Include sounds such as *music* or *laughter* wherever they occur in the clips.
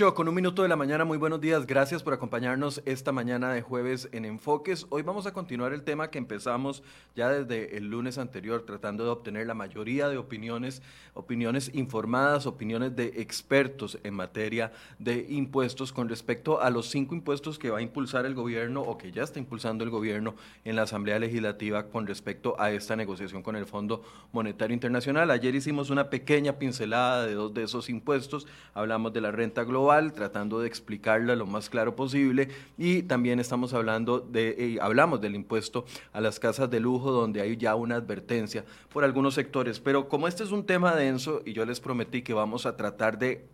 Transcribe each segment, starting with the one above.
8 con un minuto de la mañana, muy buenos días, gracias por acompañarnos esta mañana de jueves en Enfoques. Hoy vamos a continuar el tema que empezamos ya desde el lunes anterior, tratando de obtener la mayoría de opiniones, opiniones informadas, opiniones de expertos en materia de impuestos con respecto a los cinco impuestos que va a impulsar el gobierno o que ya está impulsando el gobierno en la Asamblea Legislativa con respecto a esta negociación con el Fondo Monetario Internacional. Ayer hicimos una pequeña pincelada de dos de esos impuestos, hablamos de la renta global, tratando de explicarla lo más claro posible. Y también estamos hablando de, eh, hablamos del impuesto a las casas de lujo, donde hay ya una advertencia por algunos sectores. Pero como este es un tema denso y yo les prometí que vamos a tratar de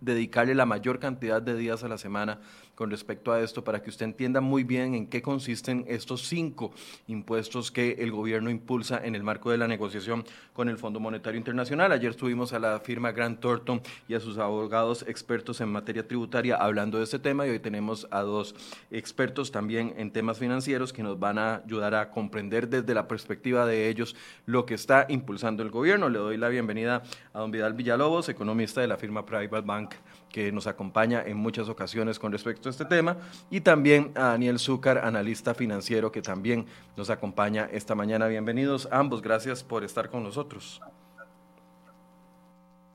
dedicarle la mayor cantidad de días a la semana con respecto a esto para que usted entienda muy bien en qué consisten estos cinco impuestos que el gobierno impulsa en el marco de la negociación con el Fondo Monetario Internacional. Ayer estuvimos a la firma Grant Thornton y a sus abogados expertos en materia tributaria hablando de este tema y hoy tenemos a dos expertos también en temas financieros que nos van a ayudar a comprender desde la perspectiva de ellos lo que está impulsando el gobierno. Le doy la bienvenida a don Vidal Villalobos, economista de la firma Private Bank que nos acompaña en muchas ocasiones con respecto a este tema, y también a Daniel Zúcar, analista financiero, que también nos acompaña esta mañana. Bienvenidos ambos, gracias por estar con nosotros.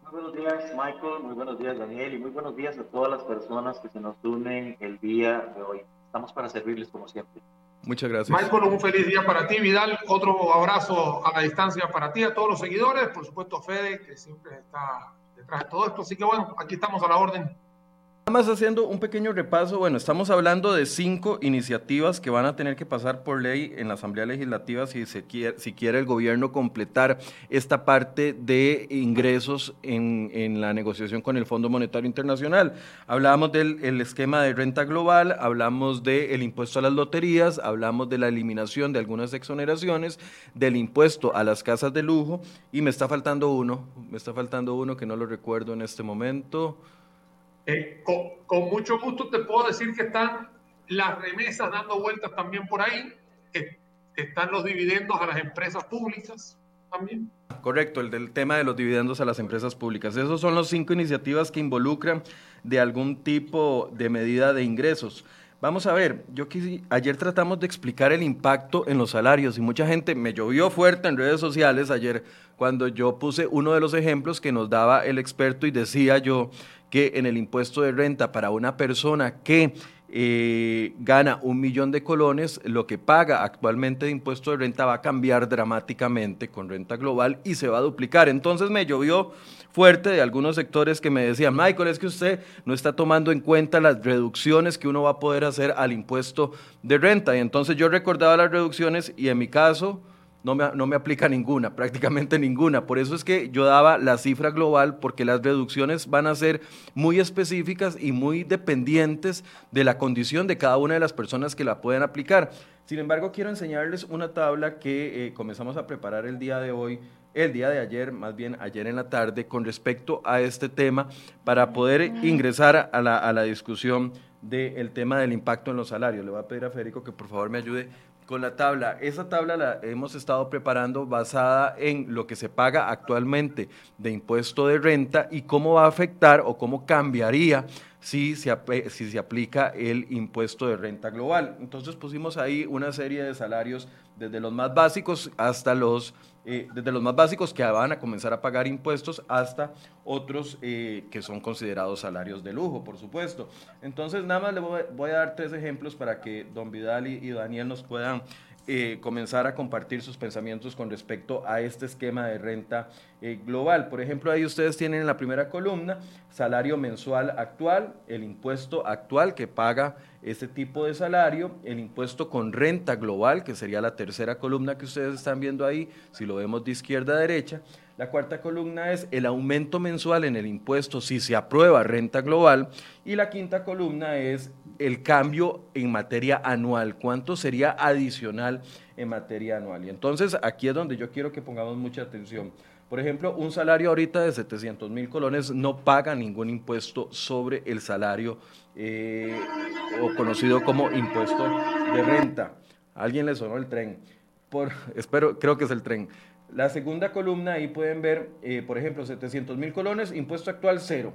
Muy buenos días, Michael, muy buenos días, Daniel, y muy buenos días a todas las personas que se nos unen el día de hoy. Estamos para servirles como siempre. Muchas gracias. Michael, un feliz día para ti, Vidal. Otro abrazo a la distancia para ti, a todos los seguidores. Por supuesto, Fede, que siempre está detrás de todo esto. Así que bueno, aquí estamos a la orden. Más haciendo un pequeño repaso, bueno, estamos hablando de cinco iniciativas que van a tener que pasar por ley en la Asamblea Legislativa si, se quiere, si quiere el gobierno completar esta parte de ingresos en, en la negociación con el Fondo Monetario Internacional. Hablamos del el esquema de renta global, hablamos del impuesto a las loterías, hablamos de la eliminación de algunas exoneraciones, del impuesto a las casas de lujo y me está faltando uno, me está faltando uno que no lo recuerdo en este momento. Eh, con, mucho gusto te puedo decir que están las remesas dando vueltas también por ahí, están los dividendos a las empresas públicas también. Correcto, el del tema de los dividendos a las empresas públicas. Esos son los cinco iniciativas que involucran de algún tipo de medida de ingresos. Vamos a ver, yo ayer tratamos de explicar el impacto en los salarios y mucha gente me llovió fuerte en redes sociales ayer cuando yo puse uno de los ejemplos que nos daba el experto y decía yo que en el impuesto de renta para una persona que eh, gana un millón de colones, lo que paga actualmente de impuesto de renta va a cambiar dramáticamente con renta global y se va a duplicar. Entonces me llovió fuerte de algunos sectores que me decían, Michael, es que usted no está tomando en cuenta las reducciones que uno va a poder hacer al impuesto de renta. Y entonces yo recordaba las reducciones y en mi caso no me, no me, aplica ninguna, *laughs* prácticamente ninguna. Por eso es que yo daba la cifra global, porque las reducciones van a ser muy específicas y muy dependientes de la condición de cada una de las personas que la pueden aplicar. Sin embargo, quiero enseñarles una tabla que eh, comenzamos a preparar el día de hoy, el día de ayer, más bien ayer en la tarde, con respecto a este tema, para poder ingresar a la, a la discusión del tema del impacto en los salarios. Le voy a pedir a Federico que por favor me ayude con la tabla. Esa tabla la hemos estado preparando basada en lo que se paga actualmente de impuesto de renta y cómo va a afectar o cómo cambiaría si se, aplica el impuesto de renta global. Entonces pusimos ahí una serie de salarios desde los más básicos hasta los eh, desde los más básicos que van a comenzar a pagar impuestos hasta otros eh, que son considerados salarios de lujo, por supuesto. Entonces, nada más le voy, a dar tres ejemplos para que don Vidal y, Daniel nos puedan eh, comenzar a compartir sus pensamientos con respecto a este esquema de renta global. Por ejemplo, ahí ustedes tienen en la primera columna salario mensual actual, el impuesto actual que paga este tipo de salario, el impuesto con renta global, que sería la tercera columna que ustedes están viendo ahí, si lo vemos de izquierda a derecha. La cuarta columna es el aumento mensual en el impuesto si se aprueba renta global. Y la quinta columna es el cambio en materia anual, cuánto sería adicional en materia anual. Y entonces aquí es donde yo quiero que pongamos mucha atención. Por ejemplo, un salario ahorita de 700 mil colones no paga ningún impuesto sobre el salario eh, o conocido como impuesto de renta. ¿A alguien le sonó el tren. Por, *laughs* espero, creo que es el tren. La segunda columna ahí pueden ver, eh, por ejemplo, 700 mil colones, impuesto actual cero.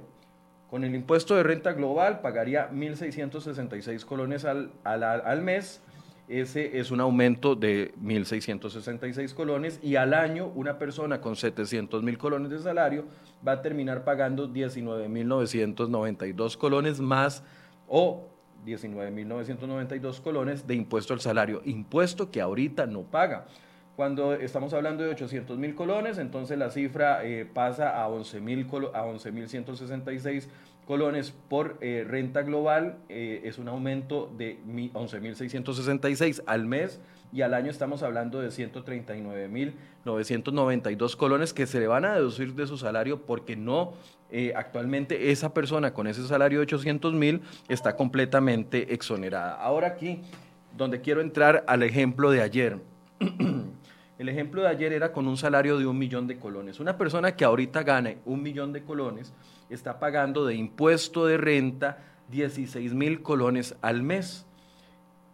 Con el impuesto de renta global pagaría 1.666 colones al, al, al mes. Ese es un aumento de 1.666 colones y al año una persona con 700 mil colones de salario va a terminar pagando 19.992 colones más o 19.992 colones de impuesto al salario, impuesto que ahorita no paga. Cuando estamos hablando de 800 mil colones, entonces la cifra eh, pasa a 11.166 colones por eh, renta global, eh, es un aumento de 11.666 al mes y al año estamos hablando de 139.992 colones que se le van a deducir de su salario porque no, actualmente esa persona con ese salario de 800 mil está completamente exonerada. Ahora aquí, donde quiero entrar al ejemplo de ayer. *clears throat* El ejemplo de ayer era con un salario de un millón de colones. Una persona que ahorita gane un millón de colones está pagando de impuesto de renta 16 mil colones al mes.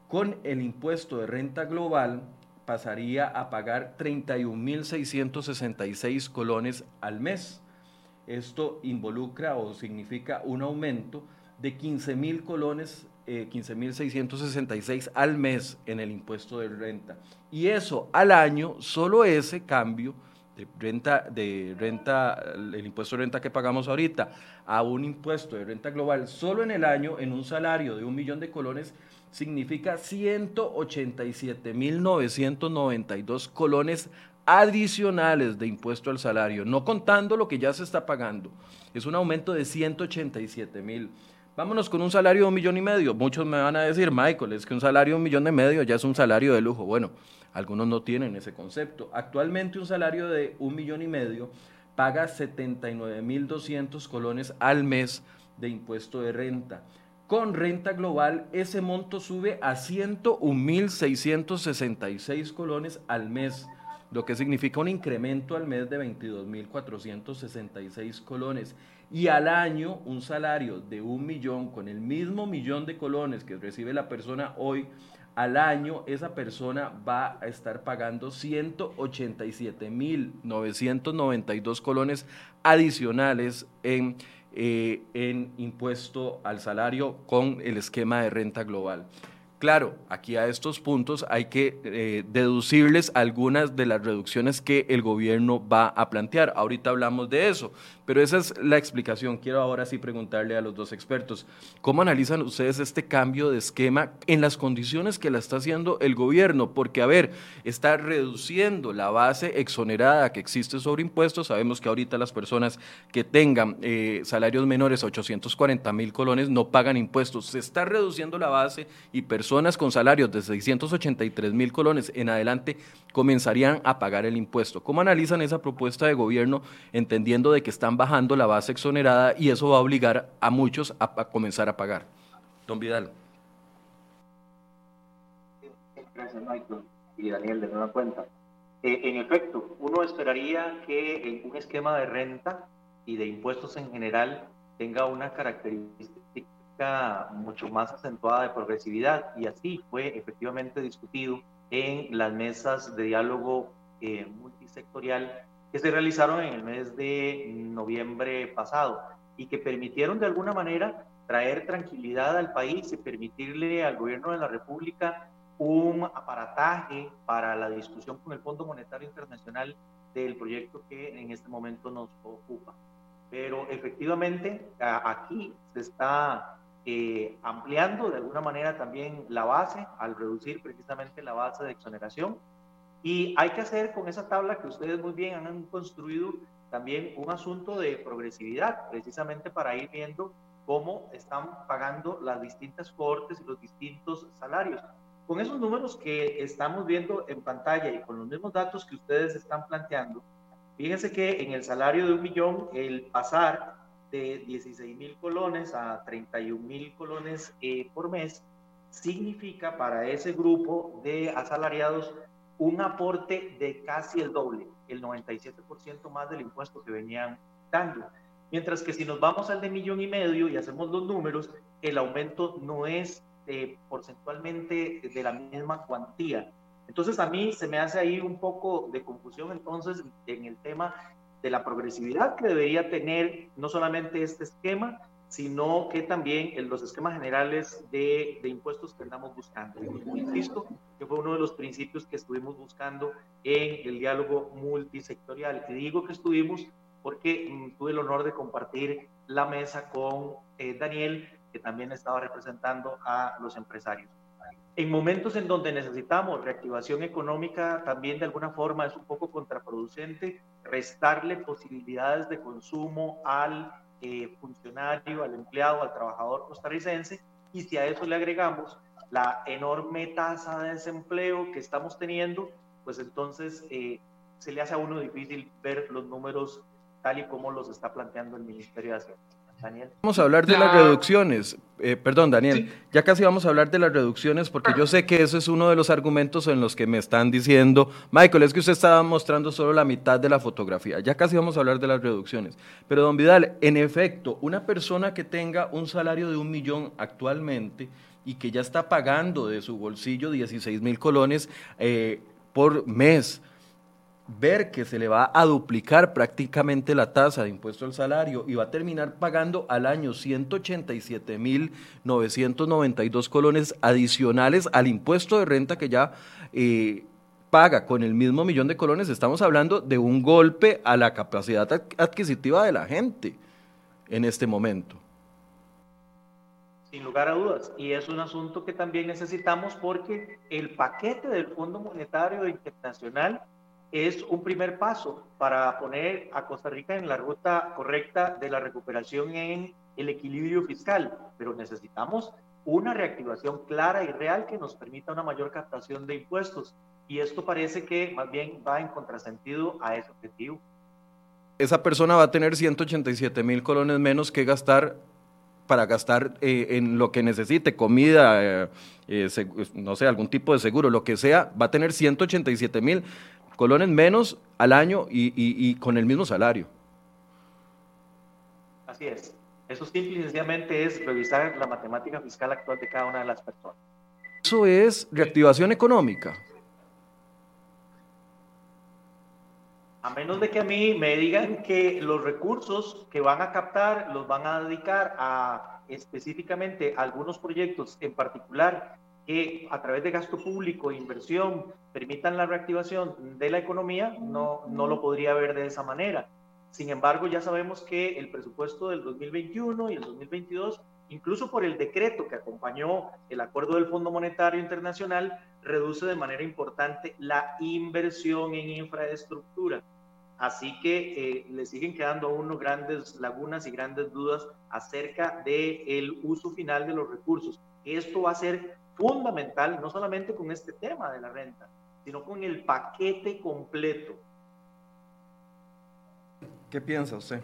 Con el impuesto de renta global pasaría a pagar 31 mil 666 colones al mes. Esto involucra o significa un aumento de 15 mil colones 15.666 eh, al mes en el impuesto de renta. Y eso al año, solo ese cambio de renta, de renta, el impuesto de renta que pagamos ahorita, a un impuesto de renta global, solo en el año, en un salario de un millón de colones, significa 187.992 colones adicionales de impuesto al salario, no contando lo que ya se está pagando. Es un aumento de 187 mil. Vámonos con un salario de un millón y medio. Muchos me van a decir, Michael, es que un salario de un millón y medio ya es un salario de lujo. Bueno, algunos no tienen ese concepto. Actualmente un salario de un millón y medio paga 79.200 colones al mes de impuesto de renta. Con renta global, ese monto sube a 101.666 colones al mes, lo que significa un incremento al mes de 22.466 colones y al año un salario de un millón con el mismo millón de colones que recibe la persona hoy, al año esa persona va a estar pagando 187.992 colones adicionales en, eh, en impuesto al salario con el esquema de renta global. Claro, aquí a estos puntos hay que eh, deducirles algunas de las reducciones que el gobierno va a plantear. Ahorita hablamos de eso, pero esa es la explicación. Quiero ahora sí preguntarle a los dos expertos, ¿cómo analizan ustedes este cambio de esquema en las condiciones que la está haciendo el gobierno? Porque, a ver, está reduciendo la base exonerada que existe sobre impuestos. Sabemos que ahorita las personas que tengan eh, salarios menores a 840 mil colones no pagan impuestos. Se está reduciendo la base y personas personas con salarios de 683 mil colones en adelante comenzarían a pagar el impuesto. ¿Cómo analizan esa propuesta de gobierno entendiendo de que están bajando la base exonerada y eso va a obligar a muchos a, comenzar a pagar? Don Vidal. Gracias, Michael y Daniel, de nueva cuenta. Eh, en efecto, uno esperaría que un esquema de renta y de impuestos en general tenga una característica mucho más acentuada de progresividad y así fue efectivamente discutido en las mesas de diálogo eh, multisectorial que se realizaron en el mes de noviembre pasado y que permitieron de alguna manera traer tranquilidad al país y permitirle al gobierno de la República un aparataje para la discusión con el Fondo Monetario Internacional del proyecto que en este momento nos ocupa. Pero efectivamente aquí se está eh, ampliando de alguna manera también la base al reducir precisamente la base de exoneración. Y hay que hacer con esa tabla que ustedes muy bien han construido también un asunto de progresividad, precisamente para ir viendo cómo están pagando las distintas cortes y los distintos salarios. Con esos números que estamos viendo en pantalla y con los mismos datos que ustedes están planteando, fíjense que en el salario de un millón, el pasar de 16 mil colones a 31 mil colones eh, por mes significa para ese grupo de asalariados un aporte de casi el doble, el 97% más del impuesto que venían dando. Mientras que si nos vamos al de millón y medio y hacemos los números, el aumento no es eh, porcentualmente de la misma cuantía. Entonces a mí se me hace ahí un poco de confusión entonces en el tema de la progresividad que debería tener no solamente este esquema, sino que también en los esquemas generales de, de impuestos que andamos buscando. Insisto, que fue uno de los principios que estuvimos buscando en el diálogo multisectorial. Y digo que estuvimos porque mm, tuve el honor de compartir la mesa con eh, Daniel, que también estaba representando a los empresarios. En momentos en donde necesitamos reactivación económica, también de alguna forma es un poco contraproducente restarle posibilidades de consumo al eh, funcionario, al empleado, al trabajador costarricense. Y si a eso le agregamos la enorme tasa de desempleo que estamos teniendo, pues entonces eh, se le hace a uno difícil ver los números tal y como los está planteando el Ministerio de Hacienda. Daniel. Vamos a hablar de las reducciones. Eh, perdón, Daniel, ya casi vamos a hablar de las reducciones porque yo sé que ese es uno de los argumentos en los que me están diciendo, Michael, es que usted estaba mostrando solo la mitad de la fotografía. Ya casi vamos a hablar de las reducciones. Pero, don Vidal, en efecto, una persona que tenga un salario de un millón actualmente y que ya está pagando de su bolsillo 16 mil colones eh, por mes, ver que se le va a duplicar prácticamente la tasa de impuesto al salario y va a terminar pagando al año 187.992 colones adicionales al impuesto de renta que ya eh, paga con el mismo millón de colones, estamos hablando de un golpe a la capacidad adquisitiva de la gente en este momento. Sin lugar a dudas. Y es un asunto que también necesitamos porque el paquete del Fondo Monetario Internacional es un primer paso para poner a Costa Rica en la ruta correcta de la recuperación en el equilibrio fiscal, pero necesitamos una reactivación clara y real que nos permita una mayor captación de impuestos. Y esto parece que más bien va en contrasentido a ese objetivo. Esa persona va a tener 187 mil colones menos que gastar para gastar eh, en lo que necesite, comida, eh, eh, no sé, algún tipo de seguro, lo que sea, va a tener 187 mil colones menos al año y, con el mismo salario. Así es. Eso simple y sencillamente es revisar la matemática fiscal actual de cada una de las personas. Eso es reactivación económica. A menos de que a mí me digan que los recursos que van a captar los van a dedicar a específicamente algunos proyectos en particular que a través de gasto público e inversión permitan la reactivación de la economía, no, no lo podría ver de esa manera. Sin embargo, ya sabemos que el presupuesto del 2021 y el 2022, incluso por el decreto que acompañó el acuerdo del Fondo Monetario Internacional, reduce de manera importante la inversión en infraestructura. Así que eh, le siguen quedando a uno grandes lagunas y grandes dudas acerca del el uso final de los recursos. Esto va a ser fundamental, no solamente con este tema de la renta, sino con el paquete completo. ¿Qué piensa usted?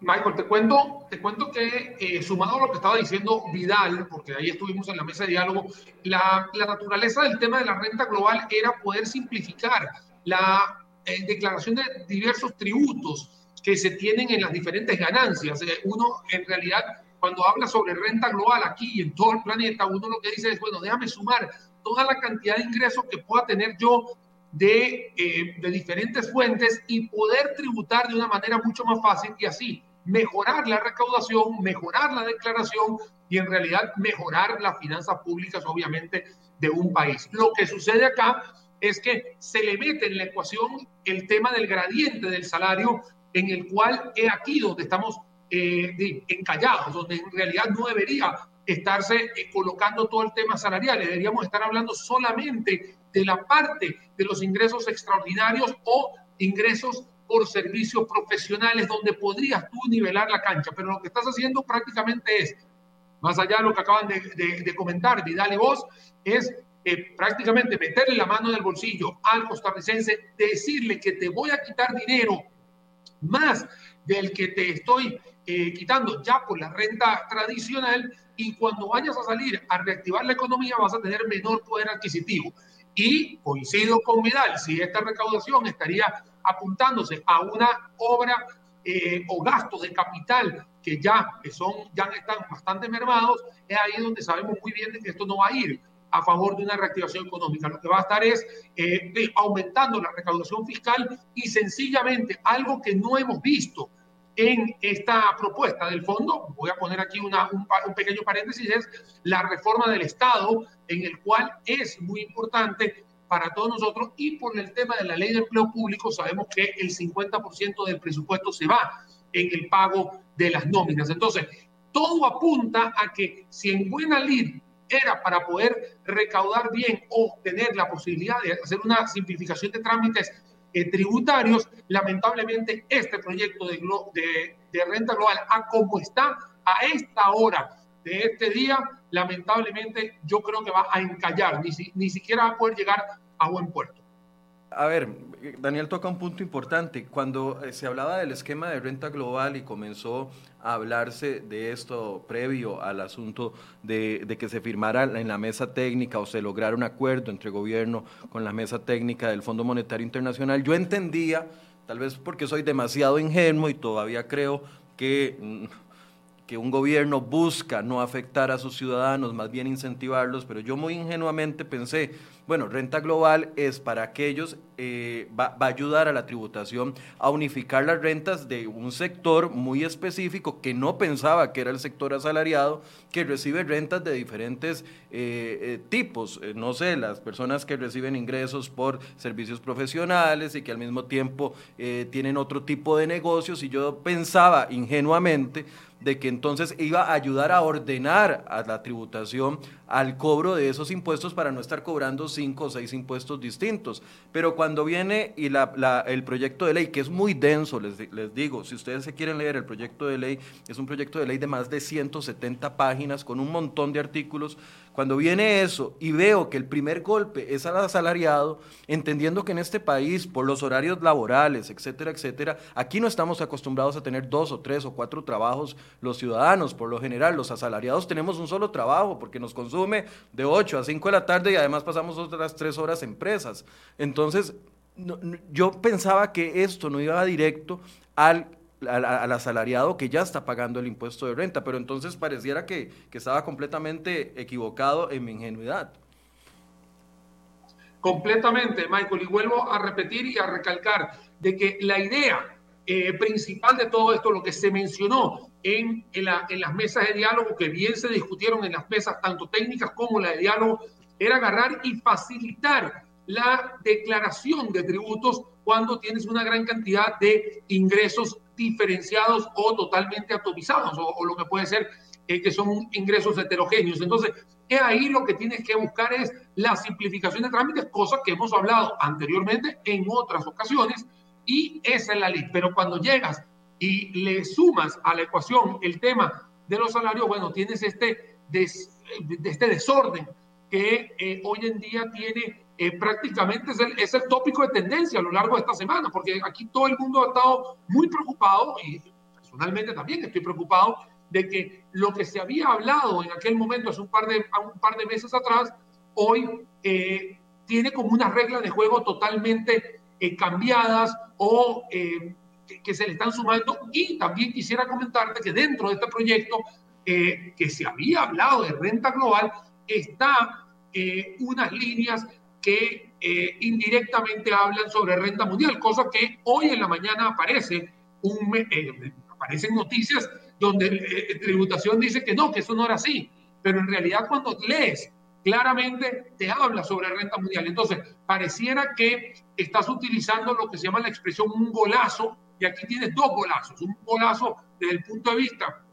Michael, te cuento, te cuento que eh, sumado a lo que estaba diciendo Vidal, porque ahí estuvimos en la mesa de diálogo, la, la naturaleza del tema de la renta global era poder simplificar la eh, declaración de diversos tributos que se tienen en las diferentes ganancias. Eh, uno en realidad cuando habla sobre renta global aquí y en todo el planeta, uno lo que dice es, bueno, déjame sumar toda la cantidad de ingresos que pueda tener yo de, eh, de diferentes fuentes y poder tributar de una manera mucho más fácil y así mejorar la recaudación, mejorar la declaración y en realidad mejorar las finanzas públicas, obviamente, de un país. Lo que sucede acá es que se le mete en la ecuación el tema del gradiente del salario, en el cual es aquí donde estamos eh, encallados, donde en realidad no debería estarse eh, colocando todo el tema salarial. Deberíamos estar hablando solamente de la parte de los ingresos extraordinarios o ingresos por servicios profesionales, donde podrías tú nivelar la cancha. Pero lo que estás haciendo prácticamente es, más allá de lo que acaban de, comentar Vidal y vos, es eh, prácticamente meterle la mano en el bolsillo al costarricense, decirle que te voy a quitar dinero más del que te estoy eh, quitando ya por la renta tradicional y cuando vayas a salir a reactivar la economía vas a tener menor poder adquisitivo. Y coincido con Vidal, si esta recaudación estaría apuntándose a una obra eh, o gasto de capital que ya, son, ya están bastante mermados, es ahí donde sabemos muy bien que esto no va a ir a favor de una reactivación económica. Lo que va a estar es eh, aumentando la recaudación fiscal y sencillamente algo que no hemos visto en esta propuesta del fondo, voy a poner aquí una, un, un, pequeño paréntesis, es la reforma del Estado, en el cual es muy importante para todos nosotros y por el tema de la ley de empleo público sabemos que el 50% del presupuesto se va en el pago de las nóminas. Entonces, todo apunta a que si en buena lid era para poder recaudar bien o tener la posibilidad de hacer una simplificación de trámites eh, tributarios, lamentablemente este proyecto de, de, renta global, a como está a esta hora de este día, lamentablemente yo creo que va a encallar, ni, ni siquiera va a poder llegar a buen puerto. A ver, Daniel toca un punto importante. Cuando eh, se hablaba del esquema de renta global y comenzó a hablarse de esto previo al asunto de, que se firmara en la mesa técnica o se lograra un acuerdo entre gobierno con la mesa técnica del Fondo Monetario Internacional, yo entendía, tal vez porque soy demasiado ingenuo y todavía creo que mm, un gobierno busca no afectar a sus ciudadanos, más bien incentivarlos, pero yo muy ingenuamente pensé, bueno, renta global es para aquellos, eh, va, a ayudar a la tributación a unificar las rentas de un sector muy específico que no pensaba que era el sector asalariado, que recibe rentas de diferentes eh, eh, tipos, eh, no sé, las personas que reciben ingresos por servicios profesionales y que al mismo tiempo tienen otro tipo de negocios, y yo pensaba ingenuamente, de que entonces iba a ayudar a ordenar a la tributación al cobro de esos impuestos para no estar cobrando cinco o seis impuestos distintos. Pero cuando viene y la, el proyecto de ley, que es muy denso, les, les, digo, si ustedes se quieren leer el proyecto de ley, es un proyecto de ley de más de 170 páginas con un montón de artículos cuando viene eso y veo que el primer golpe es al asalariado, entendiendo que en este país, por los horarios laborales, etcétera, etcétera, aquí no estamos acostumbrados a tener dos o tres o cuatro trabajos los ciudadanos. Por lo general, los asalariados tenemos un solo trabajo porque nos consume de 8 a 5 de la tarde y además pasamos otras tres horas en presas. Entonces, yo pensaba que esto no iba directo al al, al, asalariado que ya está pagando el impuesto de renta, pero entonces pareciera que, que estaba completamente equivocado en mi ingenuidad. Completamente, Michael, y vuelvo a repetir y a recalcar de que la idea eh, principal de todo esto, lo que se mencionó en, en, la, en, las mesas de diálogo, que bien se discutieron en las mesas tanto técnicas como la de diálogo, era agarrar y facilitar la declaración de tributos cuando tienes una gran cantidad de ingresos diferenciados o totalmente atomizados, o, lo que puede ser eh, que son ingresos heterogéneos. Entonces, es ahí lo que tienes que buscar es la simplificación de trámites, cosa que hemos hablado anteriormente en otras ocasiones, y esa es la ley. Pero cuando llegas y le sumas a la ecuación el tema de los salarios, bueno, tienes este, des, este desorden que eh, hoy en día tiene eh, prácticamente es el, es el tópico de tendencia a lo largo de esta semana, porque aquí todo el mundo ha estado muy preocupado y personalmente también estoy preocupado de que lo que se había hablado en aquel momento, hace un par de, un par de meses atrás, hoy eh, tiene como unas reglas de juego totalmente eh, cambiadas o eh, que, que, se le están sumando. Y también quisiera comentarte que dentro de este proyecto eh, que se había hablado de renta global, está eh, unas líneas que eh, indirectamente hablan sobre renta mundial, cosa que hoy en la mañana aparece, un, eh, aparecen noticias donde eh, tributación dice que no, que eso no era así, pero en realidad cuando lees claramente te habla sobre renta mundial. Entonces, pareciera que estás utilizando lo que se llama la expresión un golazo, y aquí tienes dos golazos, un golazo desde el punto de vista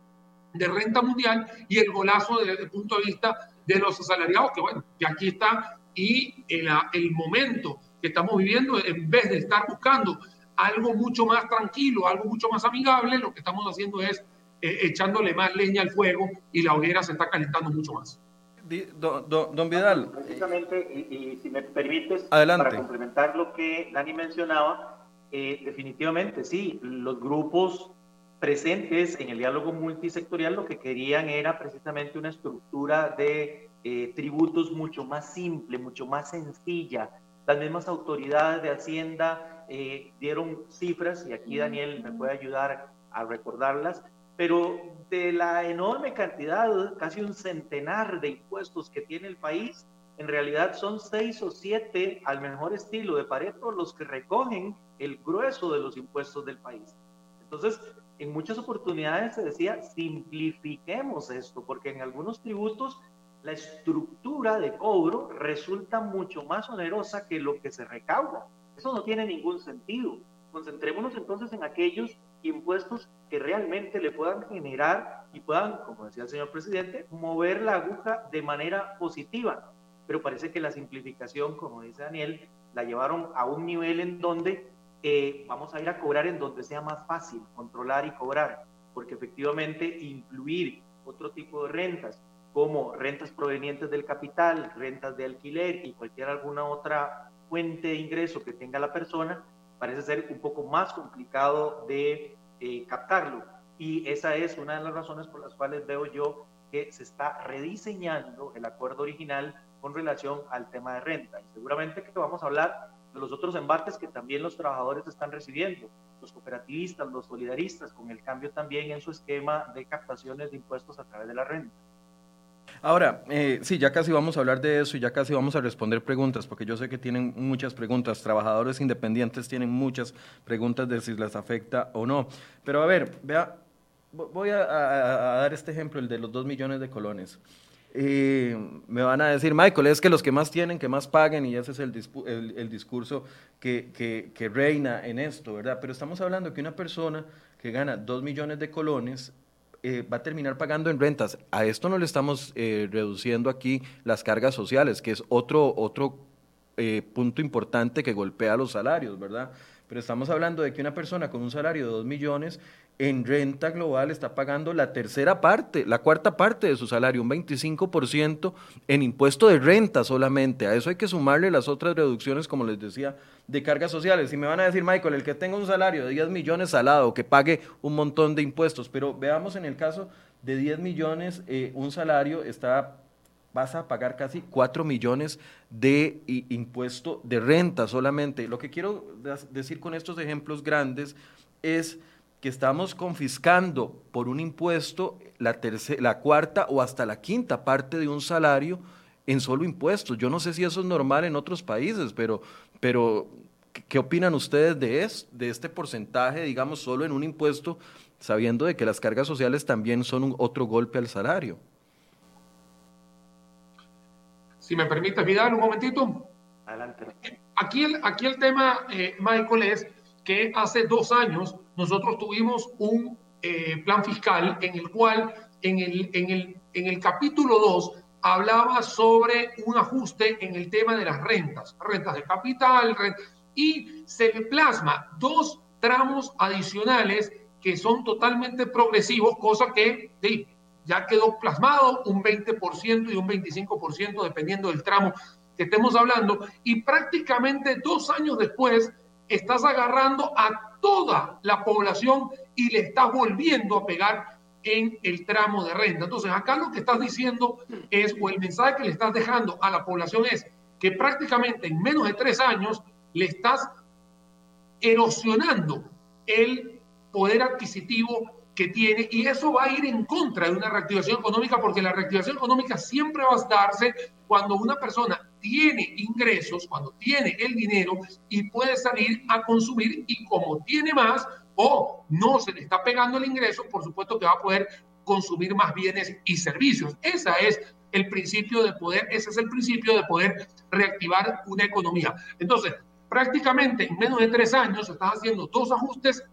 de renta mundial y el golazo desde el punto de vista de los asalariados, que bueno, que aquí está y el, el momento que estamos viviendo, en vez de estar buscando algo mucho más tranquilo, algo mucho más amigable, lo que estamos haciendo es eh, echándole más leña al fuego y la hoguera se está calentando mucho más. Don, don, don Vidal. Precisamente, y, y, si me permites, Adelante. para complementar lo que Dani mencionaba, eh, definitivamente sí, los grupos presentes en el diálogo multisectorial lo que querían era precisamente una estructura de eh, tributos mucho más simple, mucho más sencilla. Las mismas autoridades de Hacienda eh, dieron cifras, y aquí Daniel me puede ayudar a recordarlas, pero de la enorme cantidad, casi un centenar de impuestos que tiene el país, en realidad son seis o siete al mejor estilo de Pareto los que recogen el grueso de los impuestos del país. Entonces, en muchas oportunidades se decía, simplifiquemos esto, porque en algunos tributos la estructura de cobro resulta mucho más onerosa que lo que se recauda. Eso no tiene ningún sentido. Concentrémonos entonces en aquellos impuestos que realmente le puedan generar y puedan, como decía el señor presidente, mover la aguja de manera positiva. Pero parece que la simplificación, como dice Daniel, la llevaron a un nivel en donde eh, vamos a ir a cobrar en donde sea más fácil controlar y cobrar, porque efectivamente incluir otro tipo de rentas, como rentas provenientes del capital, rentas de alquiler y cualquier alguna otra fuente de ingreso que tenga la persona, parece ser un poco más complicado de eh, captarlo. Y esa es una de las razones por las cuales veo yo que se está rediseñando el acuerdo original con relación al tema de renta. Y seguramente que vamos a hablar de los otros embates que también los trabajadores están recibiendo, los cooperativistas, los solidaristas, con el cambio también en su esquema de captaciones de impuestos a través de la renta. Ahora, eh, sí, ya casi vamos a hablar de eso y ya casi vamos a responder preguntas, porque yo sé que tienen muchas preguntas. Trabajadores independientes tienen muchas preguntas de si les afecta o no. Pero a ver, vea, voy a, dar este ejemplo, el de los dos millones de colones. Me van a decir, Michael, es que los que más tienen, que más paguen, y ese es el, discurso que, reina en esto, ¿verdad? Pero estamos hablando que una persona que gana dos millones de colones eh, va a terminar pagando en rentas. A esto no le estamos eh, reduciendo aquí las cargas sociales, que es otro, otro eh, punto importante que golpea los salarios, ¿verdad? Pero estamos hablando de que una persona con un salario de dos millones en renta global está pagando la tercera parte, la cuarta parte de su salario, un 25% en impuesto de renta solamente. A eso hay que sumarle las otras reducciones, como les decía, de cargas sociales. Y me van a decir, Michael, el que tenga un salario de 10 millones salado, que pague un montón de impuestos, pero veamos en el caso de 10 millones, eh, un salario está vas a pagar casi 4 millones de impuesto de renta solamente. Lo que quiero decir con estos ejemplos grandes es que estamos confiscando por un impuesto la, la cuarta o hasta la quinta parte de un salario en solo impuestos. Yo no sé si eso es normal en otros países, pero, pero ¿qué opinan ustedes de, es, de este porcentaje, digamos, solo en un impuesto, sabiendo de que las cargas sociales también son un, otro golpe al salario? Si me permite, Vidal, un momentito. Adelante. Aquí el, aquí el tema, eh, Michael, es que hace dos años nosotros tuvimos un eh, plan fiscal en el cual en el, en el, en el capítulo 2 hablaba sobre un ajuste en el tema de las rentas, rentas de capital, y se le plasma dos tramos adicionales que son totalmente progresivos, cosa que ya quedó plasmado un 20% y un 25% dependiendo del tramo que estemos hablando, y prácticamente dos años después estás agarrando a toda la población y le estás volviendo a pegar en el tramo de renta. Entonces, acá lo que estás diciendo es, o el mensaje que le estás dejando a la población es que prácticamente en menos de tres años le estás erosionando el poder adquisitivo que tiene y eso va a ir en contra de una reactivación económica porque la reactivación económica siempre va a darse cuando una persona tiene ingresos, cuando tiene el dinero y puede salir a consumir y como tiene más o no se le está pegando el ingreso, por supuesto que va a poder consumir más bienes y servicios. Ese es el principio de poder, ese es el principio de poder reactivar una economía. Entonces, prácticamente en menos de tres años estás haciendo dos ajustes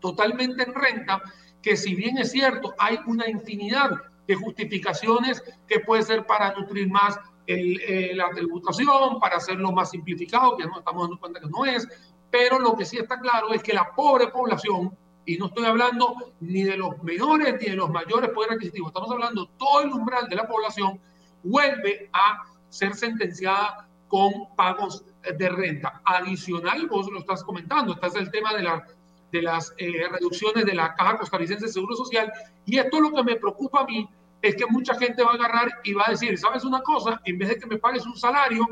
totalmente en renta, que si bien es cierto, hay una infinidad de justificaciones que puede ser para nutrir más eh, la tributación, para hacerlo más simplificado, que no estamos dando cuenta que no es, pero lo que sí está claro es que la pobre población, y no estoy hablando ni de los menores ni de los mayores poderes adquisitivos, estamos hablando todo el umbral de la población, vuelve a ser sentenciada con pagos de renta. Adicional, vos lo estás comentando, este es el tema de, la, de las eh, reducciones de la Caja Costarricense de Seguro Social, y esto es lo que me preocupa a mí, es que mucha gente va a agarrar y va a decir, ¿sabes una cosa? En vez de que me pagues un salario,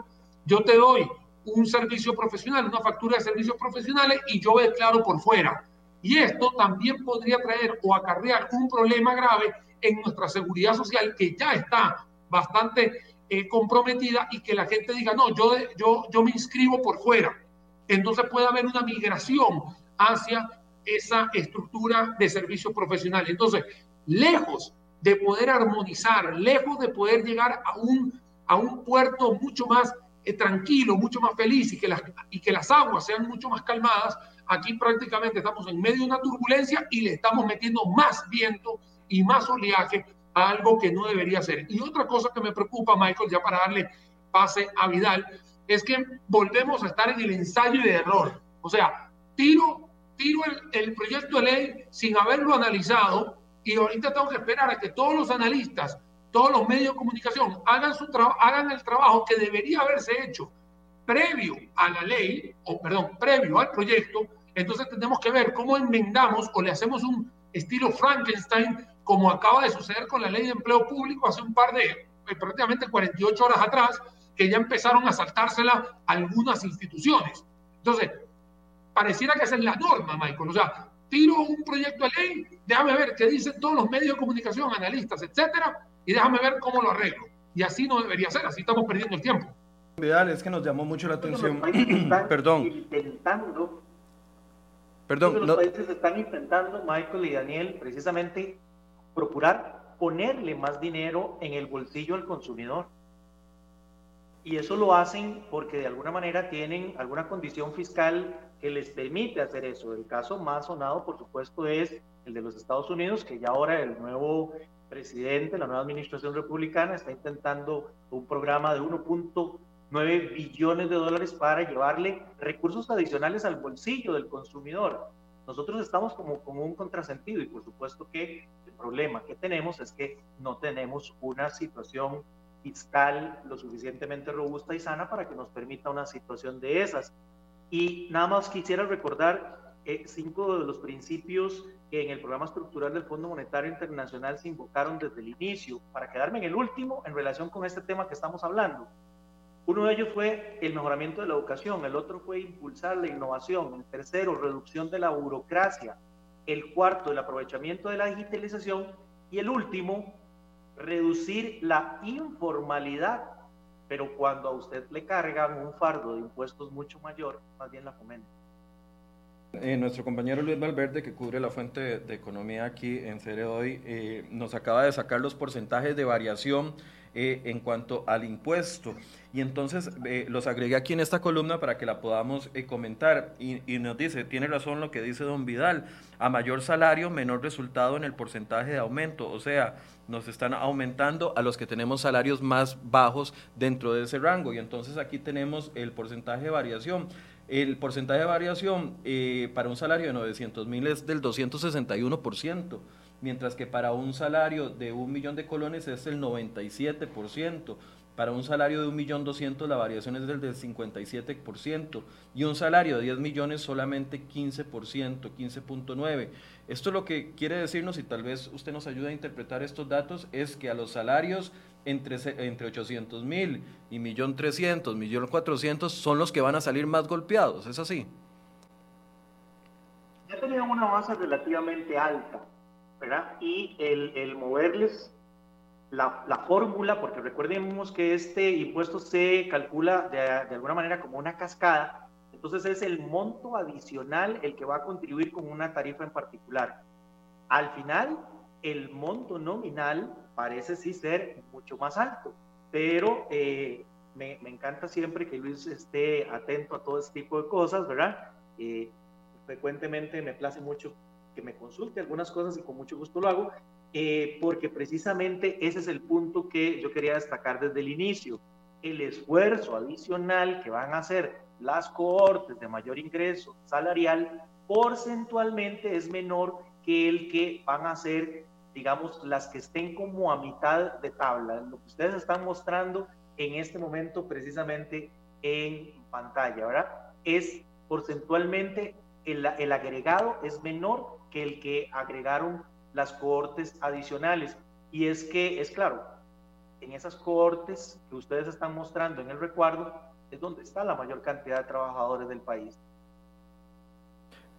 yo te doy un servicio profesional, una factura de servicios profesionales y yo declaro por fuera. Y esto también podría traer o acarrear un problema grave en nuestra seguridad social que ya está bastante eh, comprometida y que la gente diga, no, yo, yo, yo me inscribo por fuera. Entonces puede haber una migración hacia esa estructura de servicio profesional. Entonces, lejos de poder armonizar, lejos de poder llegar a un, a un puerto mucho más eh, tranquilo, mucho más feliz y que, las, y que las aguas sean mucho más calmadas, aquí prácticamente estamos en medio de una turbulencia y le estamos metiendo más viento y más oleaje a algo que no debería ser. Y otra cosa que me preocupa, Michael, ya para darle pase a Vidal, es que volvemos a estar en el ensayo de error. O sea, tiro, tiro el, el proyecto de ley sin haberlo analizado y ahorita tengo que esperar a que todos los analistas, todos los medios de comunicación hagan, su hagan el trabajo que debería haberse hecho previo a la ley, o perdón, previo al proyecto, entonces tenemos que ver cómo enmendamos o le hacemos un estilo Frankenstein, como acaba de suceder con la ley de empleo público hace un par de, eh, prácticamente 48 horas atrás, que ya empezaron a saltársela algunas instituciones. Entonces, pareciera que esa es la norma, Michael. O sea, tiro un proyecto de ley, déjame ver qué dicen todos los medios de comunicación, analistas, etcétera, y déjame ver cómo lo arreglo. Y así no debería ser, así estamos perdiendo el tiempo. Vidal, es que nos llamó mucho la atención. *clears throat* Perdón. Intentando, Perdón. Los países están intentando, Michael y Daniel, precisamente procurar ponerle más dinero en el bolsillo al consumidor. Y eso lo hacen porque de alguna manera tienen alguna condición fiscal que les permite hacer eso. El caso más sonado, por supuesto, es el de los Estados Unidos, que ya ahora el nuevo presidente, la nueva administración republicana está intentando un programa de 1.9 billones de dólares para llevarle recursos adicionales al bolsillo del consumidor. Nosotros estamos como, como un contrasentido y por supuesto que el problema que tenemos es que no tenemos una situación fiscal lo suficientemente robusta y sana para que nos permita una situación de esas. Y nada más quisiera recordar eh, cinco de los principios que en el programa estructural del Fondo Monetario Internacional se invocaron desde el inicio, para quedarme en el último en relación con este tema que estamos hablando. Uno de ellos fue el mejoramiento de la educación, el otro fue impulsar la innovación, el tercero, reducción de la burocracia, el cuarto, el aprovechamiento de la digitalización y el último, reducir la informalidad pero cuando a usted le cargan un fardo de impuestos mucho mayor, más bien la fomenta. Eh, nuestro compañero Luis Valverde, que cubre la fuente de, economía aquí en Cere Hoy, eh, nos acaba de sacar los porcentajes de variación eh, en cuanto al impuesto. Y entonces los agregué aquí en esta columna para que la podamos comentar. Y, nos dice, tiene razón lo que dice don Vidal, a mayor salario, menor resultado en el porcentaje de aumento. O sea, nos están aumentando a los que tenemos salarios más bajos dentro de ese rango. Y entonces aquí tenemos el porcentaje de variación. El porcentaje de variación eh, para un salario de 900 mil es del 261%, mientras que para un salario de un millón de colones es el 97%. Para un salario de 1.200.000 la variación es del, del 57% y un salario de 10 millones solamente 15%, 15.9%. Esto lo que quiere decirnos, y tal vez usted nos ayude a interpretar estos datos, es que a los salarios entre, entre 800 mil y 1.300.000, 1.400.000 son los que van a salir más golpeados, ¿es así? Ya tenían una base relativamente alta, ¿verdad? Y el, el moverles la, la fórmula, porque recordemos que este impuesto se calcula de, de, alguna manera como una cascada, entonces es el monto adicional el que va a contribuir con una tarifa en particular. Al final, el monto nominal parece sí ser mucho más alto, pero eh, me, me, encanta siempre que Luis esté atento a todo este tipo de cosas, ¿verdad? Eh, frecuentemente me place mucho que me consulte algunas cosas y con mucho gusto lo hago, eh, porque precisamente ese es el punto que yo quería destacar desde el inicio. El esfuerzo adicional que van a hacer las cohortes de mayor ingreso salarial porcentualmente es menor que el que van a hacer, digamos, las que estén como a mitad de tabla. Lo que ustedes están mostrando en este momento precisamente en pantalla, ¿verdad? Es porcentualmente el, el agregado es menor que el que agregaron las cohortes adicionales. Y es que, es claro, en esas cohortes que ustedes están mostrando en el recuadro, es donde está la mayor cantidad de trabajadores del país.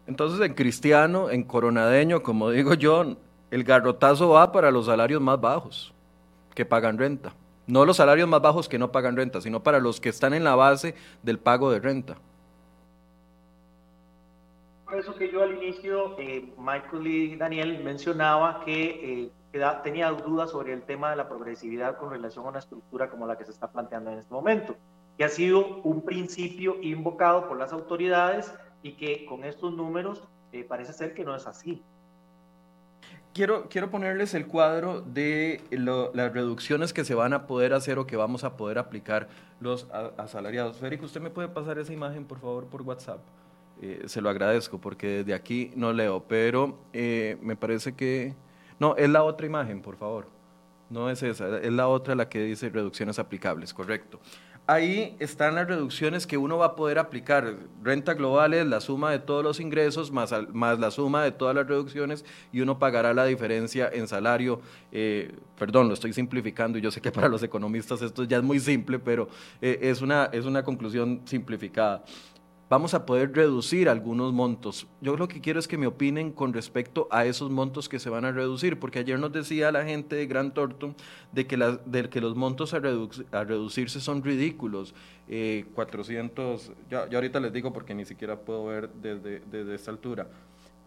Entonces, en cristiano, en coronadeño, como digo yo, el garrotazo va para los salarios más bajos, que pagan renta, No los salarios más bajos que no pagan renta, sino para los que están en la base del pago de renta. Por eso que yo al inicio, eh, Michael y Daniel mencionaba que eh, tenía dudas sobre el tema de la progresividad con relación a una estructura como la que se está planteando en este momento, que ha sido un principio invocado por las autoridades y que con estos números eh, parece ser que no es así. Quiero, quiero ponerles el cuadro de las reducciones que se van a poder hacer o que vamos a poder aplicar los asalariados. Federico, ¿usted me puede pasar esa imagen, por favor, por WhatsApp? Eh, se lo agradezco porque desde aquí no leo, pero eh, me parece que... No, es la otra imagen, por favor. No es esa, es la otra la que dice reducciones aplicables, correcto ahí están las reducciones que uno va a poder aplicar. Renta global es la suma de todos los ingresos más, más la suma de todas las reducciones y uno pagará la diferencia en salario. Eh, perdón, lo estoy simplificando y yo sé que para los economistas esto ya es muy simple, pero es, una, es una conclusión simplificada vamos a poder reducir algunos montos. Yo lo que quiero es que me opinen con respecto a esos montos que se van a reducir, porque ayer nos decía la gente de Gran Tortum de que, los montos a, reducirse son ridículos. 400, eh, ya, ahorita les digo porque ni siquiera puedo ver desde, esta altura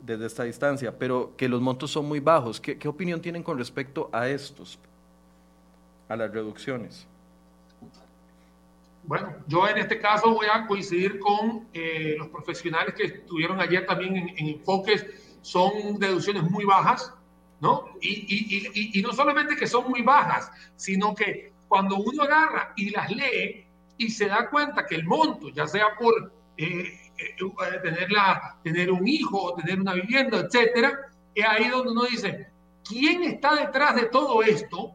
desde esta distancia, pero que los montos son muy bajos. ¿Qué, ¿Qué opinión tienen con respecto a estos, a las reducciones? Bueno, yo en este caso voy a coincidir con eh, los profesionales que estuvieron ayer también en, enfoques, son deducciones muy bajas, ¿no? Y, y, no solamente que son muy bajas, sino que cuando uno agarra y las lee y se da cuenta que el monto, ya sea por eh, eh, tener, tener un hijo, tener una vivienda, etcétera, es ahí donde uno dice, ¿quién está detrás de todo esto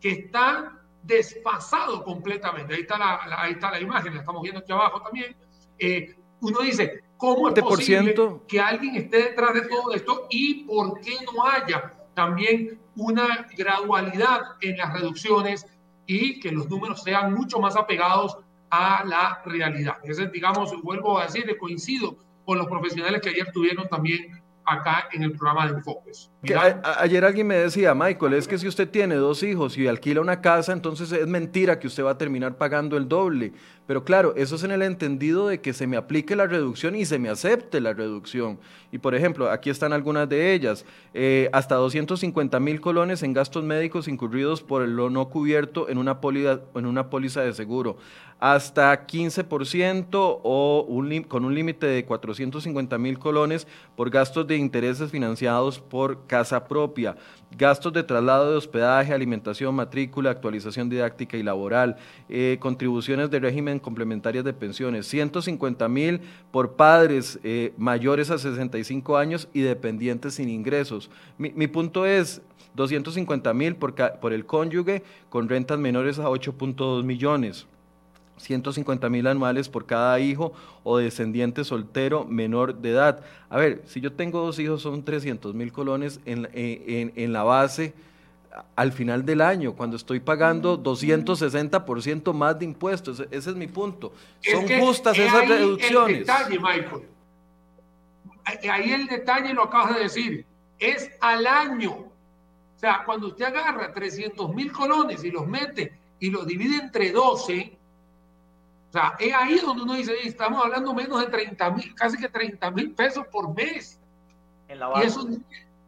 que está desfasado completamente. Ahí está la, ahí está la imagen, la estamos viendo aquí abajo también. Eh, uno dice, ¿cómo es posible que alguien esté detrás de todo esto y por qué no haya también una gradualidad en las reducciones y que los números sean mucho más apegados a la realidad? Ese, digamos, vuelvo a decir, coincido con los profesionales que ayer tuvieron también acá en el programa de Enfoques. ayer alguien me decía, Michael, es que si usted tiene dos hijos y alquila una casa, entonces es mentira que usted va a terminar pagando el doble. Pero claro, eso es en el entendido de que se me aplique la reducción y se me acepte la reducción. Y por ejemplo, aquí están algunas de ellas. Eh, hasta 250 mil colones en gastos médicos incurridos por lo no cubierto en una, póliza de seguro. Hasta 15% o con un límite de 450 mil colones por gastos de intereses financiados por casa propia, gastos de traslado de hospedaje, alimentación, matrícula, actualización didáctica y laboral, eh, contribuciones de régimen complementarias de pensiones, 150 mil por padres eh, mayores a 65 años y dependientes sin ingresos. Mi, mi punto es, 250 mil por, por el cónyuge con rentas menores a 8.2 millones. 150 mil anuales por cada hijo o descendiente soltero menor de edad. A ver, si yo tengo dos hijos son 300 mil colones en, en, la base al final del año, cuando estoy pagando 260% más de impuestos. Ese es mi punto. Son justas esas reducciones. El detalle, Michael. Ahí el detalle lo acabas de decir. Es al año. O sea, cuando usted agarra 300 mil colones y los mete y los divide entre 12, o sea, es ahí donde uno dice, estamos hablando menos de 30 mil, casi que 30 mil pesos por mes. y eso,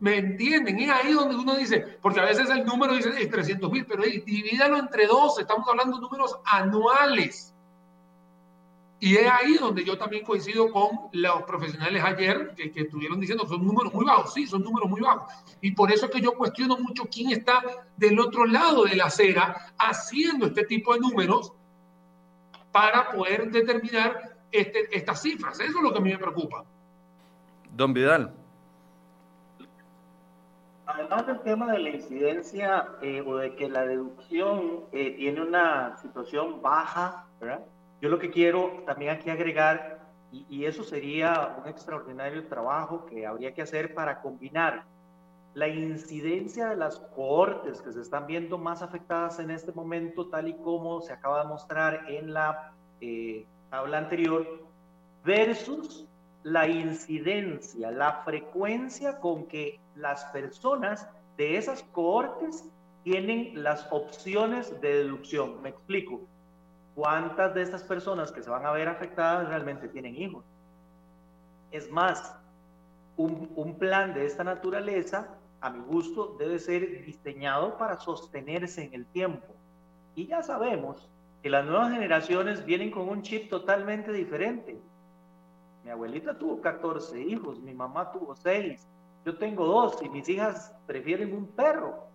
¿me entienden? Es ahí donde uno dice, porque a veces el número dice 300 mil, pero divídalo entre 12, estamos hablando de números anuales. Y es ahí donde yo también coincido con los profesionales ayer que, que, estuvieron diciendo son números muy bajos. Sí, son números muy bajos. Y por eso es que yo cuestiono mucho quién está del otro lado de la acera haciendo este tipo de números para poder determinar este, estas cifras. Eso es lo que a mí me preocupa. Don Vidal. Además del tema de la incidencia eh, o de que la deducción eh, tiene una situación baja, yo lo que quiero también aquí agregar, y, y eso sería un extraordinario trabajo que habría que hacer para combinar la incidencia de las cohortes que se están viendo más afectadas en este momento, tal y como se acaba de mostrar en la eh, tabla anterior, versus la incidencia, la frecuencia con que las personas de esas cohortes tienen las opciones de deducción. Me explico. ¿Cuántas de estas personas que se van a ver afectadas realmente tienen hijos? Es más, un, un plan de esta naturaleza, a mi gusto, debe ser diseñado para sostenerse en el tiempo. Y ya sabemos que las nuevas generaciones vienen con un chip totalmente diferente. Mi abuelita tuvo 14 hijos, mi mamá tuvo 6, yo tengo dos y mis hijas prefieren un perro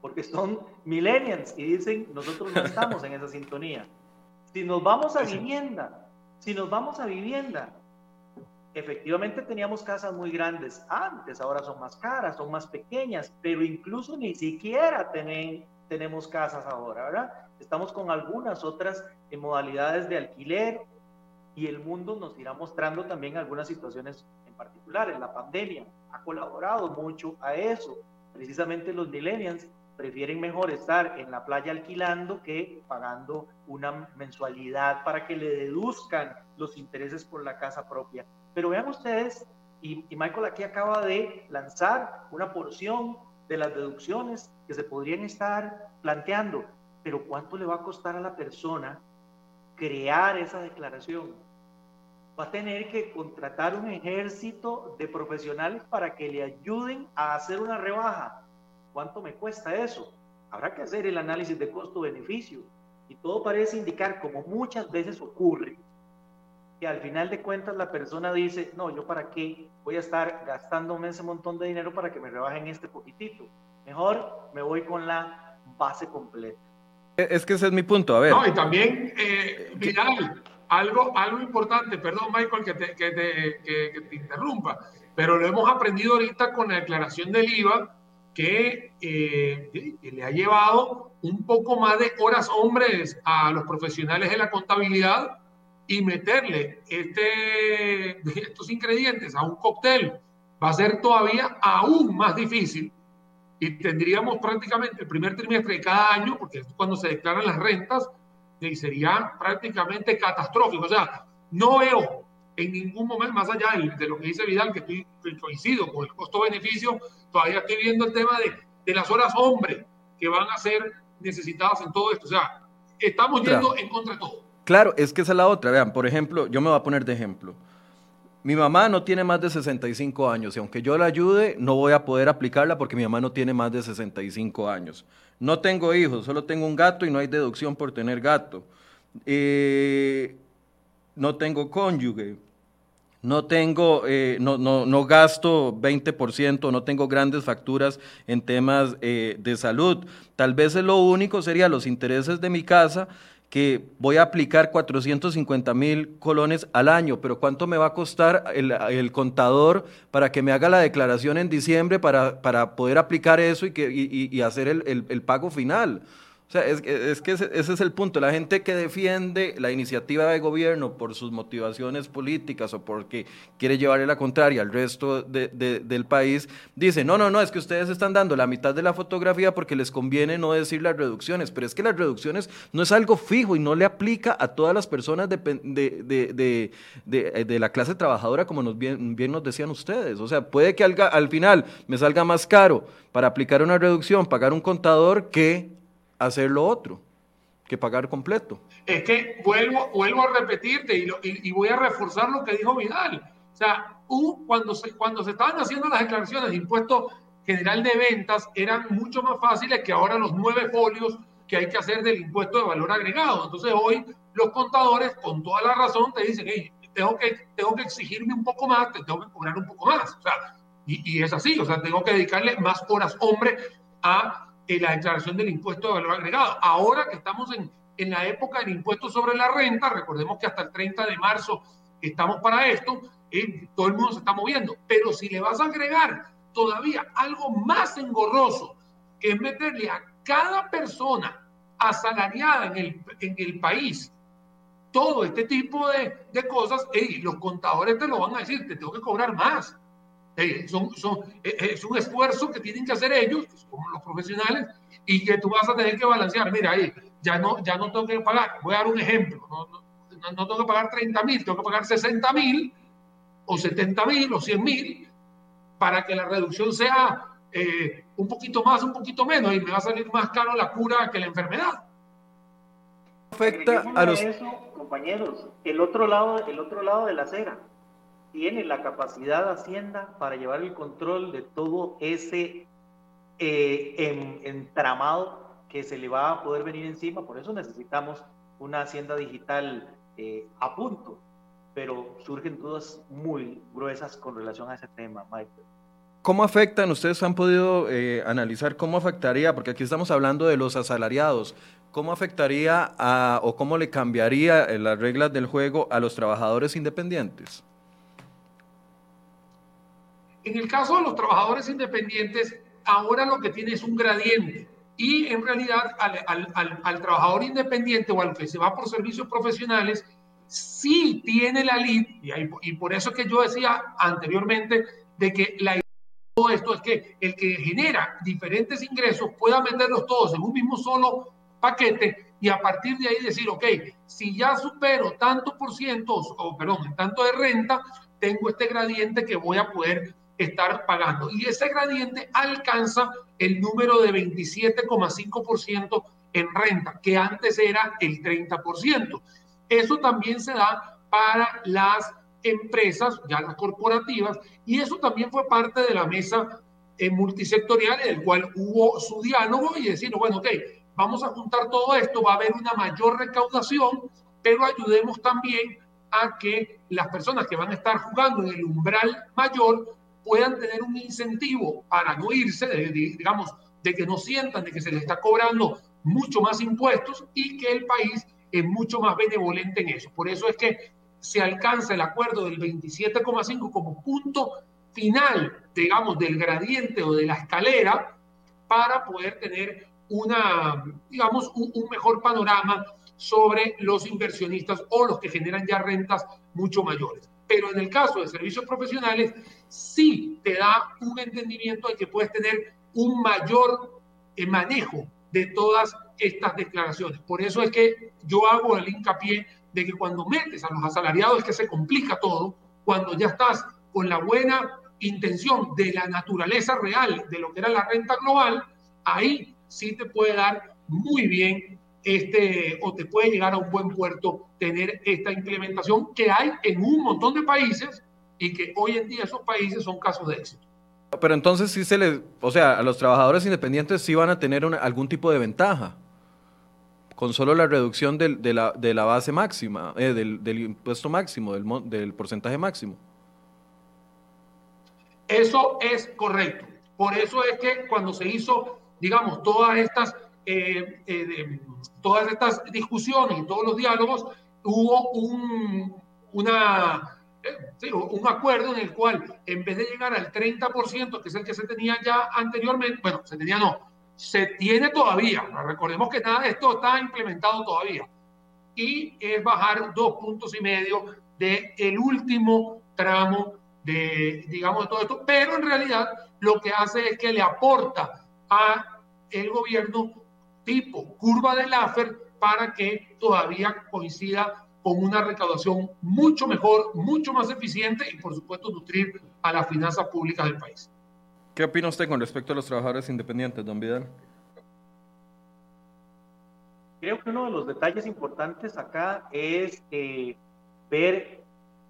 porque son millennials y dicen nosotros no estamos en esa sintonía. Si nos vamos a vivienda, si nos vamos a vivienda, efectivamente teníamos casas muy grandes antes, ahora son más caras, son más pequeñas, pero incluso ni siquiera tenemos casas ahora, ¿verdad? Estamos con algunas otras modalidades de alquiler y el mundo nos irá mostrando también algunas situaciones en particular. En la pandemia ha colaborado mucho a eso. Precisamente los millennials prefieren mejor estar en la playa alquilando que pagando una mensualidad para que le deduzcan los intereses por la casa propia. Pero vean ustedes, y, Michael aquí acaba de lanzar una porción de las deducciones que se podrían estar planteando, pero ¿cuánto le va a costar a la persona crear esa declaración? Va a tener que contratar un ejército de profesionales para que le ayuden a hacer una rebaja. ¿Cuánto me cuesta eso? Habrá que hacer el análisis de costo-beneficio. Y todo parece indicar, como muchas veces ocurre, que al final de cuentas la persona dice, no, yo para qué voy a estar gastándome ese montón de dinero para que me rebajen este poquitito. Mejor me voy con la base completa. Es que ese es mi punto, a ver. No, y también, eh, Vidal, algo, algo importante, perdón Michael que te, que, te, que, te interrumpa, pero lo hemos aprendido ahorita con la declaración del IVA, que, eh, le ha llevado un poco más de horas hombres a los profesionales de la contabilidad y meterle este, *laughs* estos ingredientes a un cóctel va a ser todavía aún más difícil y tendríamos prácticamente el primer trimestre de cada año, porque es cuando se declaran las rentas, y sería prácticamente catastrófico. O sea, no veo en ningún momento, más allá de, lo que dice Vidal, que estoy coincido con el costo-beneficio, todavía estoy viendo el tema de, de, las horas hombre que van a ser necesitadas en todo esto. O sea, estamos yendo en contra de todo. Claro, es que esa es la otra. Vean, por ejemplo, yo me voy a poner de ejemplo. Mi mamá no tiene más de 65 años y aunque yo la ayude, no voy a poder aplicarla porque mi mamá no tiene más de 65 años. No tengo hijos, solo tengo un gato y no hay deducción por tener gato. Eh, no tengo cónyuge. No tengo, eh, no, no, no, gasto 20%, no tengo grandes facturas en temas eh, de salud. Tal vez lo único sería los intereses de mi casa que voy a aplicar 450 mil colones al año, pero ¿cuánto me va a costar el, contador para que me haga la declaración en diciembre para, para poder aplicar eso y, que, y, hacer el, el, pago final? O sea, es, es que ese, es el punto. La gente que defiende la iniciativa de gobierno por sus motivaciones políticas o porque quiere llevarle la contraria al resto del país, dice, no, no, no, es que ustedes están dando la mitad de la fotografía porque les conviene no decir las reducciones, pero es que las reducciones no es algo fijo y no le aplica a todas las personas de, la clase trabajadora como nos bien, bien, nos decían ustedes. O sea, puede que al, al final me salga más caro para aplicar una reducción, pagar un contador que hacer lo otro que pagar completo. Es que vuelvo, vuelvo a repetirte y, voy a reforzar lo que dijo Vidal. O sea, cuando, se, cuando se estaban haciendo las declaraciones de impuesto general de ventas, eran mucho más fáciles que ahora los nueve folios que hay que hacer del impuesto de valor agregado. Entonces hoy los contadores, con toda la razón, te dicen, hey, tengo que, tengo que exigirme un poco más, te tengo que cobrar un poco más. O sea, y es así, o sea, tengo que dedicarle más horas hombre a la declaración del impuesto de valor agregado. Ahora que estamos en, en la época del impuesto sobre la renta, recordemos que hasta el 30 de marzo estamos para esto, eh, todo el mundo se está moviendo, pero si le vas a agregar todavía algo más engorroso, que es meterle a cada persona asalariada en el, en el país todo este tipo de, de cosas, los contadores te lo van a decir, te tengo que cobrar más son, son, eh, eh, es un esfuerzo que tienen que hacer ellos, como los profesionales, y que tú vas a tener que balancear. Mira, ahí, ya no, ya no tengo que pagar. Voy a dar un ejemplo. No, no, no tengo que pagar 30 mil, tengo que pagar 60 mil, o 70 mil, o 100 mil, para que la reducción sea eh, un poquito más, un poquito menos, y me va a salir más caro la cura que la enfermedad. Afecta a los... compañeros, el otro lado, el otro lado de la acera tiene la capacidad de Hacienda para llevar el control de todo ese eh, entramado que se le va a poder venir encima. Por eso necesitamos una Hacienda digital eh, a punto. Pero surgen dudas muy gruesas con relación a ese tema, Michael. ¿Cómo afectan? Ustedes han podido eh, analizar cómo afectaría, porque aquí estamos hablando de los asalariados, ¿cómo afectaría a, o cómo le cambiaría las reglas del juego a los trabajadores independientes? En el caso de los trabajadores independientes, ahora lo que tiene es un gradiente. Y en realidad al, trabajador independiente o al que se va por servicios profesionales, sí tiene la lid, y, y por eso es que yo decía anteriormente de que la idea de todo esto es que el que genera diferentes ingresos pueda meterlos todos en un mismo solo paquete y a partir de ahí decir, ok, si ya supero tanto por ciento, o perdón, tanto de renta, tengo este gradiente que voy a poder estar pagando. Y ese gradiente alcanza el número de 27,5% en renta, que antes era el 30%. Eso también se da para las empresas, ya las corporativas, y eso también fue parte de la mesa eh, multisectorial en el cual hubo su diálogo y decir, bueno, ok, vamos a juntar todo esto, va a haber una mayor recaudación, pero ayudemos también a que las personas que van a estar jugando en el umbral mayor puedan tener un incentivo para no irse, de, digamos, de que no sientan de que se les está cobrando mucho más impuestos y que el país es mucho más benevolente en eso. Por eso es que se alcanza el acuerdo del 27,5 como punto final, digamos, del gradiente o de la escalera para poder tener una, digamos, un, un mejor panorama sobre los inversionistas o los que generan ya rentas mucho mayores. Pero en el caso de servicios profesionales, sí te da un entendimiento de que puedes tener un mayor eh, manejo de todas estas declaraciones. Por eso es que yo hago el hincapié de que cuando metes a los asalariados es que se complica todo, cuando ya estás con la buena intención de la naturaleza real de lo que era la renta global, ahí sí te puede dar muy bien este, o te puede llegar a un buen puerto tener esta implementación que hay en un montón de países y que hoy en día esos países son casos de éxito. Pero entonces sí se les, o sea, a los trabajadores independientes sí van a tener algún tipo de ventaja con solo la reducción del, de, la, de, la, base máxima, eh, del, del, impuesto máximo, del, del porcentaje máximo. Eso es correcto. Por eso es que cuando se hizo, digamos, todas estas eh, eh, todas estas discusiones y todos los diálogos, hubo un, una, eh, un acuerdo en el cual, en vez de llegar al 30%, que es el que se tenía ya anteriormente, bueno, se tenía no, se tiene todavía, recordemos que nada de esto está implementado todavía, y es bajar dos puntos y medio del el último tramo de, digamos, de todo esto, pero en realidad lo que hace es que le aporta a el gobierno tipo curva de Laffer para que todavía coincida con una recaudación mucho mejor, mucho más eficiente y por supuesto nutrir a las finanzas públicas del país. ¿Qué opina usted con respecto a los trabajadores independientes, don Vidal? Creo que uno de los detalles importantes acá es eh, ver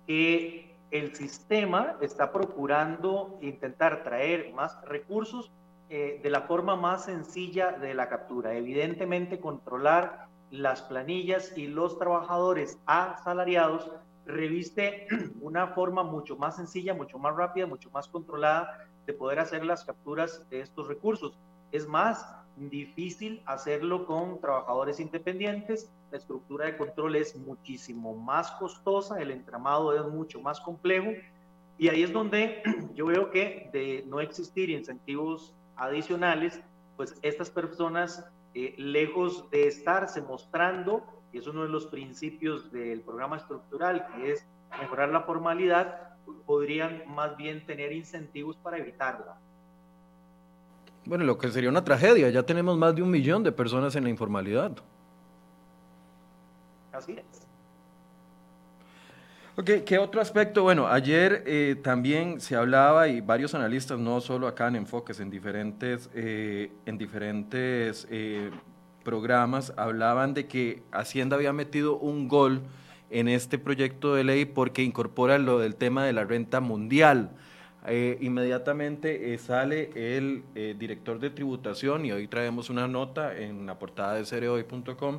que el sistema está procurando intentar traer más recursos eh, de la forma más sencilla de la captura. Evidentemente, controlar las planillas y los trabajadores asalariados reviste *clears throat* una forma mucho más sencilla, mucho más rápida, mucho más controlada de poder hacer las capturas de estos recursos. Es más difícil hacerlo con trabajadores independientes, la estructura de control es muchísimo más costosa, el entramado es mucho más complejo y ahí es donde *clears throat* yo veo que de no existir incentivos adicionales, pues estas personas, eh, lejos de estarse mostrando, y es uno de los principios del programa estructural, que es mejorar la formalidad, podrían más bien tener incentivos para evitarla. Bueno, lo que sería una tragedia, ya tenemos más de un millón de personas en la informalidad. Así es. Ok, ¿qué otro aspecto? Bueno, ayer eh, también se hablaba y varios analistas, no solo acá en Enfoques, en diferentes, eh, en diferentes eh, programas, hablaban de que Hacienda había metido un gol en este proyecto de ley porque incorpora lo del tema de la renta mundial. inmediatamente sale el director de tributación y hoy traemos una nota en la portada de cereoy.com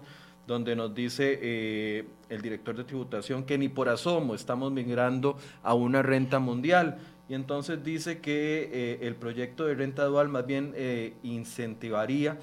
donde nos dice eh, el director de tributación que ni por asomo estamos migrando a una renta mundial. Y entonces dice que eh, el proyecto de renta dual más bien eh, incentivaría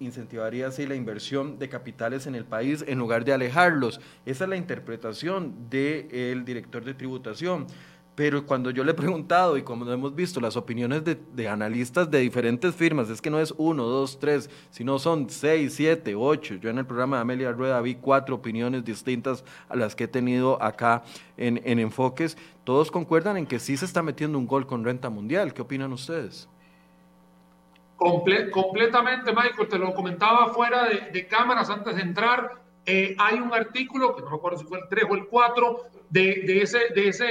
incentivaría así la inversión de capitales en el país en lugar de alejarlos. Esa es la interpretación del director de tributación. Pero cuando yo le he preguntado y como hemos visto las opiniones de, analistas de diferentes firmas, es que no es uno, dos, tres, sino son seis, siete, ocho. Yo en el programa de Amelia Rueda vi cuatro opiniones distintas a las que he tenido acá en, Enfoques. Todos concuerdan en que sí se está metiendo un gol con renta mundial. ¿Qué opinan ustedes? completamente, Michael. Te lo comentaba fuera de, cámaras antes de entrar. Eh, hay un artículo, que no me acuerdo si fue el 3 o el 4, de, ese, de, ese,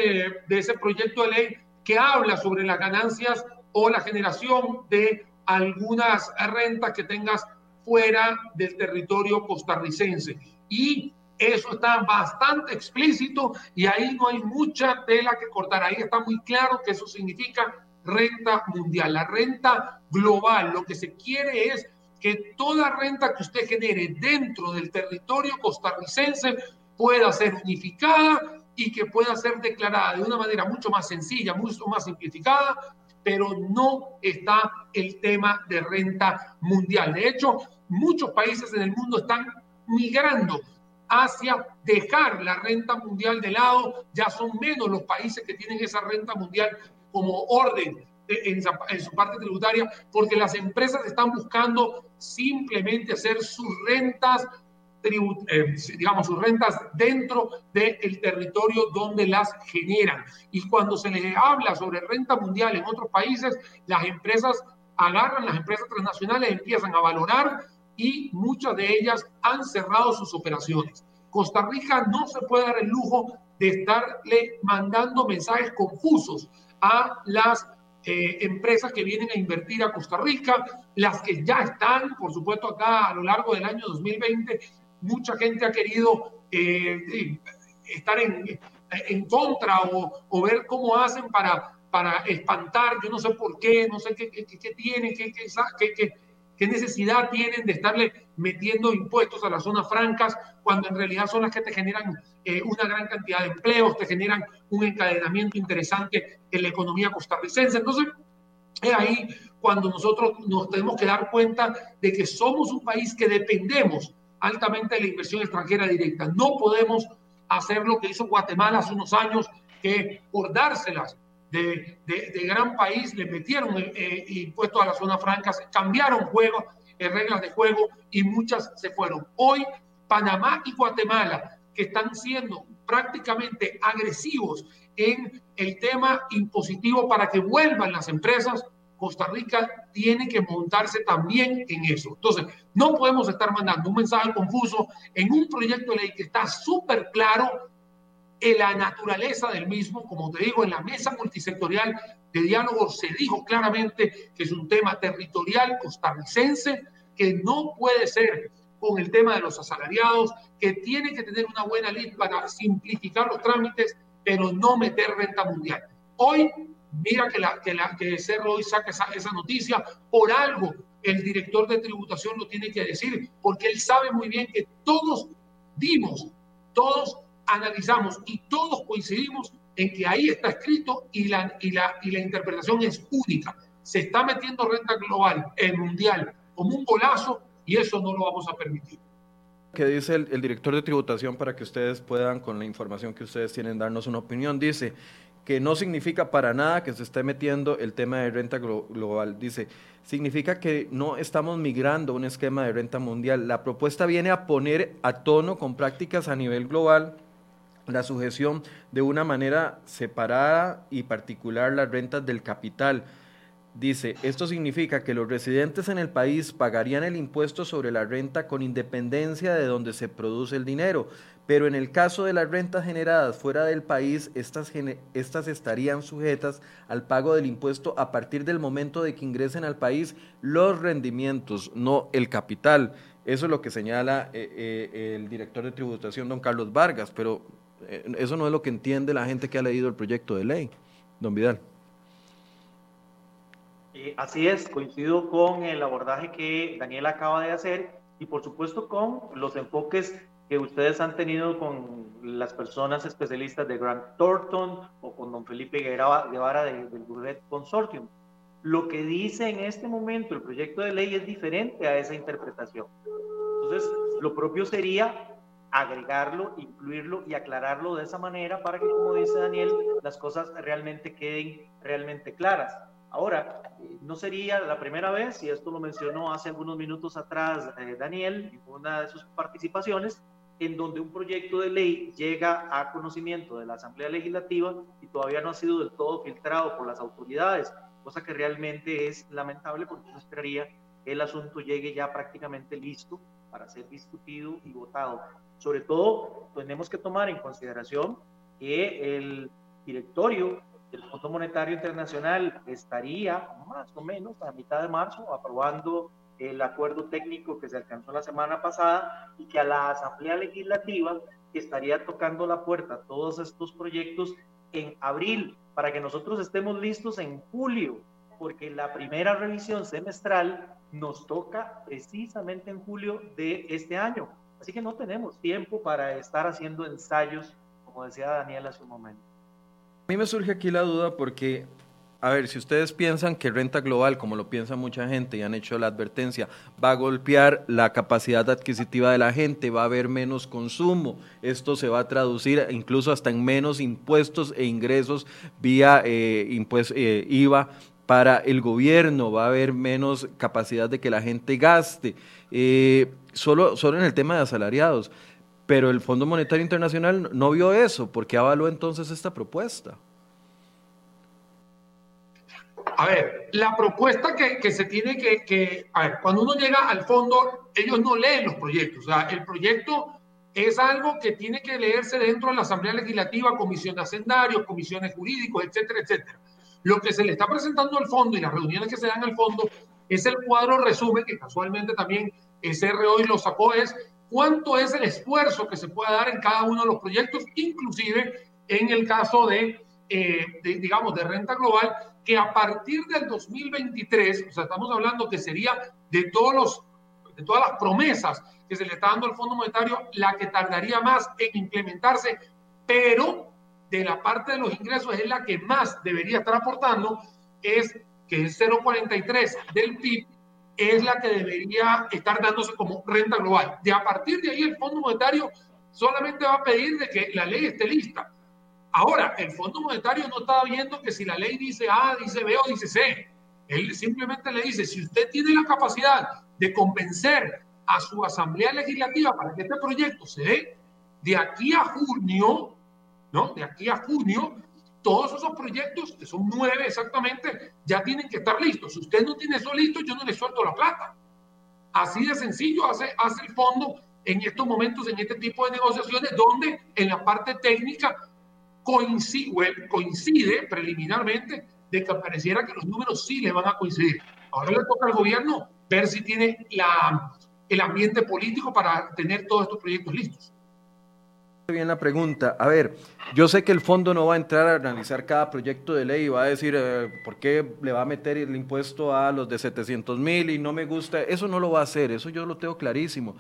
de ese proyecto de ley que habla sobre las ganancias o la generación de algunas rentas que tengas fuera del territorio costarricense. Y eso está bastante explícito y ahí no hay mucha tela que cortar. Ahí está muy claro que eso significa renta mundial. La renta global, lo que se quiere es que toda renta que usted genere dentro del territorio costarricense pueda ser unificada y que pueda ser declarada de una manera mucho más sencilla, mucho más simplificada, pero no está el tema de renta mundial. De hecho, muchos países en el mundo están migrando hacia dejar la renta mundial de lado. Ya son menos los países que tienen esa renta mundial como orden en, su parte tributaria, porque las empresas están buscando simplemente hacer sus rentas eh, digamos, sus rentas dentro del territorio donde las generan. Y cuando se les habla sobre renta mundial en otros países, las empresas agarran, las empresas transnacionales empiezan a valorar y muchas de ellas han cerrado sus operaciones. Costa Rica no se puede dar el lujo de estarle mandando mensajes confusos a las eh, empresas que vienen a invertir a Costa Rica, las que ya están, por supuesto, acá a lo largo del año 2020 mucha gente ha querido eh, estar en, en contra o, o, ver cómo hacen para, para espantar, yo no sé por qué, no sé qué, qué, tienen, qué, qué, qué, necesidad tienen de estarle metiendo impuestos a las zonas francas, cuando en realidad son las que te generan eh, una gran cantidad de empleos, te generan un encadenamiento interesante en la economía costarricense. Entonces, es ahí cuando nosotros nos tenemos que dar cuenta de que somos un país que dependemos altamente la inversión extranjera directa. No podemos hacer lo que hizo Guatemala hace unos años, que por dárselas de, de, gran país le metieron eh, eh, impuestos a las zonas francas, cambiaron juegos, eh, reglas de juego y muchas se fueron. Hoy Panamá y Guatemala, que están siendo prácticamente agresivos en el tema impositivo para que vuelvan las empresas, Costa Rica tiene que montarse también en eso. Entonces, no podemos estar mandando un mensaje confuso en un proyecto de ley que está súper claro en la naturaleza del mismo. Como te digo, en la mesa multisectorial de diálogo se dijo claramente que es un tema territorial costarricense, que no puede ser con el tema de los asalariados, que tiene que tener una buena ley para simplificar los trámites, pero no meter renta mundial. Hoy mira que, la, que, la, que Cerro hoy saca esa, esa noticia, por algo el director de tributación lo tiene que decir, porque él sabe muy bien que todos dimos, todos analizamos y todos coincidimos en que ahí está escrito y la, y la, y la interpretación es única. Se está metiendo renta global, el mundial, como un golazo y eso no lo vamos a permitir. ¿Qué dice el, el director de tributación para que ustedes puedan, con la información que ustedes tienen, darnos una opinión? Dice, que no significa para nada que se esté metiendo el tema de renta global. Dice, significa que no estamos migrando a un esquema de renta mundial. La propuesta viene a poner a tono con prácticas a nivel global la sujeción de una manera separada y particular las rentas del capital. Dice, esto significa que los residentes en el país pagarían el impuesto sobre la renta con independencia de donde se produce el dinero, pero en el caso de las rentas generadas fuera del país, estas, estas estarían sujetas al pago del impuesto a partir del momento de que ingresen al país los rendimientos, no el capital. Eso es lo que señala eh, eh, el director de tributación, don Carlos Vargas, pero eh, eso no es lo que entiende la gente que ha leído el proyecto de ley. Don Vidal. así es, coincido con el abordaje que Daniel acaba de hacer y por supuesto con los enfoques que ustedes han tenido con las personas especialistas de Grant Thornton o con don Felipe Guevara de, del Gourmet Consortium. Lo que dice en este momento el proyecto de ley es diferente a esa interpretación. Entonces, lo propio sería agregarlo, incluirlo y aclararlo de esa manera para que, como dice Daniel, las cosas realmente queden realmente claras. Ahora, no sería la primera vez, y esto lo mencionó hace algunos minutos atrás eh, Daniel en una de sus participaciones, en donde un proyecto de ley llega a conocimiento de la Asamblea Legislativa y todavía no ha sido del todo filtrado por las autoridades, cosa que realmente es lamentable porque uno esperaría que el asunto llegue ya prácticamente listo para ser discutido y votado. Sobre todo, tenemos que tomar en consideración que el directorio del Fondo Monetario Internacional estaría más o menos a mitad de marzo aprobando el acuerdo técnico que se alcanzó la semana pasada y que a la Asamblea Legislativa estaría tocando la puerta todos estos proyectos en abril para que nosotros estemos listos en julio, porque la primera revisión semestral nos toca precisamente en julio de este año. Así que no tenemos tiempo para estar haciendo ensayos, como decía Daniel hace un momento. A mí me surge aquí la duda porque a ver, si ustedes piensan que renta global, como lo piensa mucha gente y han hecho la advertencia, va a golpear la capacidad adquisitiva de la gente, va a haber menos consumo, esto se va a traducir incluso hasta en menos impuestos e ingresos vía eh, eh, IVA para el gobierno, va a haber menos capacidad de que la gente gaste, eh, solo, solo en el tema de asalariados. Pero el Fondo Monetario Internacional no vio eso, ¿por qué avaló entonces esta propuesta? A ver, la propuesta que, se tiene que, a ver, cuando uno llega al fondo, ellos no leen los proyectos. O sea, el proyecto es algo que tiene que leerse dentro de la Asamblea Legislativa, comisión de hacendarios, comisiones jurídicos, etcétera, etcétera. Lo que se le está presentando al fondo y las reuniones que se dan al fondo es el cuadro resumen, que casualmente también SR hoy lo sacó, es cuánto es el esfuerzo que se puede dar en cada uno de los proyectos, inclusive en el caso de, eh, de digamos, de renta global, que a partir del 2023, o sea, estamos hablando que sería de, todos los, de todas las promesas que se le está dando al Fondo Monetario, la que tardaría más en implementarse, pero de la parte de los ingresos es la que más debería estar aportando, es que es 0,43 del PIB, es la que debería estar dándose como renta global. De a partir de ahí el Fondo Monetario solamente va a pedir de que la ley esté lista Ahora, el Fondo Monetario no está viendo que si la ley dice A, dice B o dice C. Él simplemente le dice, si usted tiene la capacidad de convencer a su Asamblea Legislativa para que este proyecto se dé, de aquí a junio, ¿no? De aquí a junio, todos esos proyectos, que son nueve exactamente, ya tienen que estar listos. Si usted no tiene eso listo, yo no le suelto la plata. Así de sencillo hace, hace el fondo en estos momentos, en este tipo de negociaciones, donde en la parte técnica coincide, coincide preliminarmente de que pareciera que los números sí le van a coincidir. Ahora le toca al gobierno ver si tiene la, el ambiente político para tener todos estos proyectos listos. Bien la pregunta. A ver, yo sé que el fondo no va a entrar a analizar cada proyecto de ley y va a decir eh, por qué le va a meter el impuesto a los de 700 mil y no me gusta. Eso no lo va a hacer, eso yo lo tengo clarísimo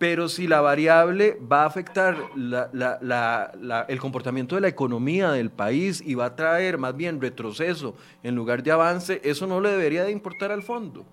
pero si la variable va a afectar el comportamiento de la economía del país y va a traer más bien retroceso en lugar de avance, eso no le debería de importar al fondo.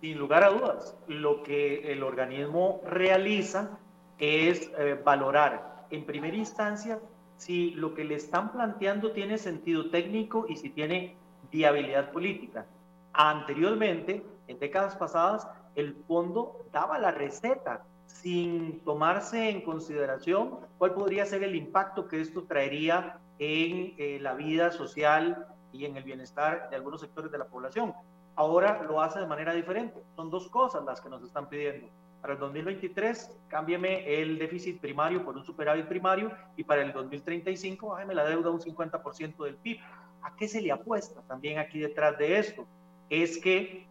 Sin lugar a dudas, lo que el organismo realiza es eh, valorar en primera instancia si lo que le están planteando tiene sentido técnico y si tiene viabilidad política. Anteriormente, en décadas pasadas, el fondo daba la receta sin tomarse en consideración cuál podría ser el impacto que esto traería en eh, la vida social y en el bienestar de algunos sectores de la población. Ahora lo hace de manera diferente. Son dos cosas las que nos están pidiendo. Para el 2023, cámbiame el déficit primario por un superávit primario y para el 2035, bájeme la deuda un 50% del PIB. ¿A qué se le apuesta también aquí detrás de esto? Es que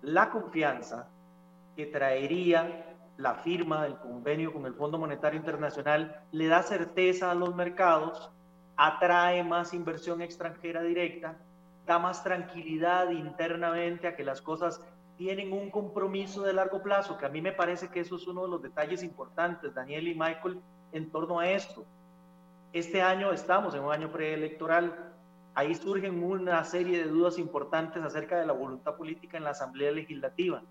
la confianza que traería la firma del convenio con el Fondo Monetario Internacional le da certeza a los mercados, atrae más inversión extranjera directa, da más tranquilidad internamente a que las cosas tienen un compromiso de largo plazo, que a mí me parece que eso es uno de los detalles importantes, Daniel y Michael, en torno a esto. Este año estamos en un año preelectoral, ahí surgen una serie de dudas importantes acerca de la voluntad política en la Asamblea Legislativa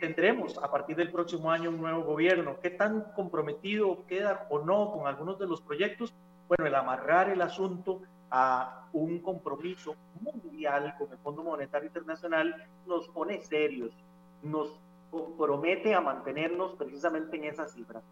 tendremos a partir del próximo año un nuevo gobierno. ¿Qué tan comprometido queda o no con algunos de los proyectos? Bueno, el amarrar el asunto a un compromiso mundial con el Fondo Monetario Internacional nos pone serios, nos compromete a mantenernos precisamente en esa cifra.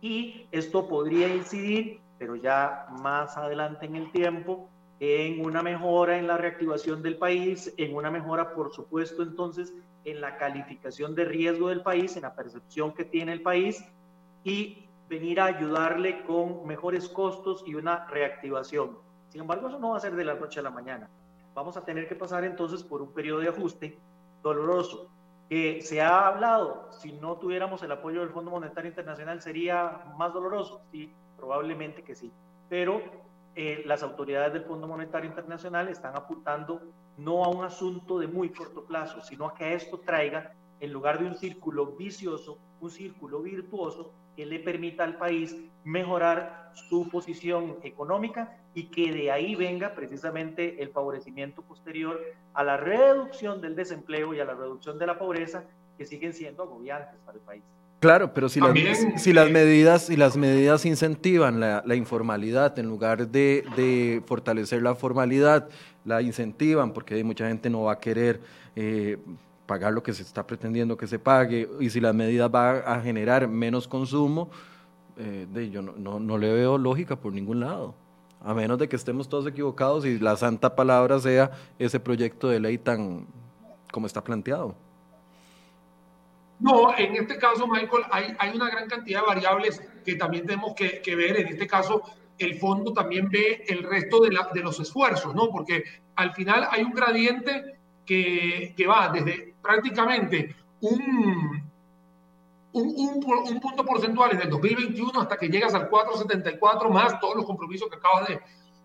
Y esto podría incidir, pero ya más adelante en el tiempo, en una mejora en la reactivación del país, en una mejora, por supuesto, entonces, en la calificación de riesgo del país, en la percepción que tiene el país y venir a ayudarle con mejores costos y una reactivación. Sin embargo, eso no va a ser de la noche a la mañana. Vamos a tener que pasar entonces por un periodo de ajuste doloroso, que se ha hablado, si no tuviéramos el apoyo del Fondo Monetario Internacional sería más doloroso, sí, probablemente que sí, pero eh, las autoridades del Fondo Monetario Internacional están apuntando no a un asunto de muy corto plazo, sino a que esto traiga, en lugar de un círculo vicioso, un círculo virtuoso que le permita al país mejorar su posición económica y que de ahí venga precisamente el favorecimiento posterior a la reducción del desempleo y a la reducción de la pobreza que siguen siendo agobiantes para el país. Claro, pero si, las, si las, medidas, si las medidas incentivan la, informalidad en lugar de, fortalecer la formalidad, la incentivan porque mucha gente no va a querer eh, pagar lo que se está pretendiendo que se pague y si las medidas van a generar menos consumo, eh, de, yo no, no le veo lógica por ningún lado a menos de que estemos todos equivocados y la santa palabra sea ese proyecto de ley tan como está planteado. No, en este caso, Michael, hay, hay una gran cantidad de variables que también tenemos que, que, ver. En este caso, el fondo también ve el resto de, la, los esfuerzos, ¿no? Porque al final hay un gradiente que, que va desde prácticamente un, un, un, un, punto porcentual en el 2021 hasta que llegas al 4,74 más todos los compromisos que acabas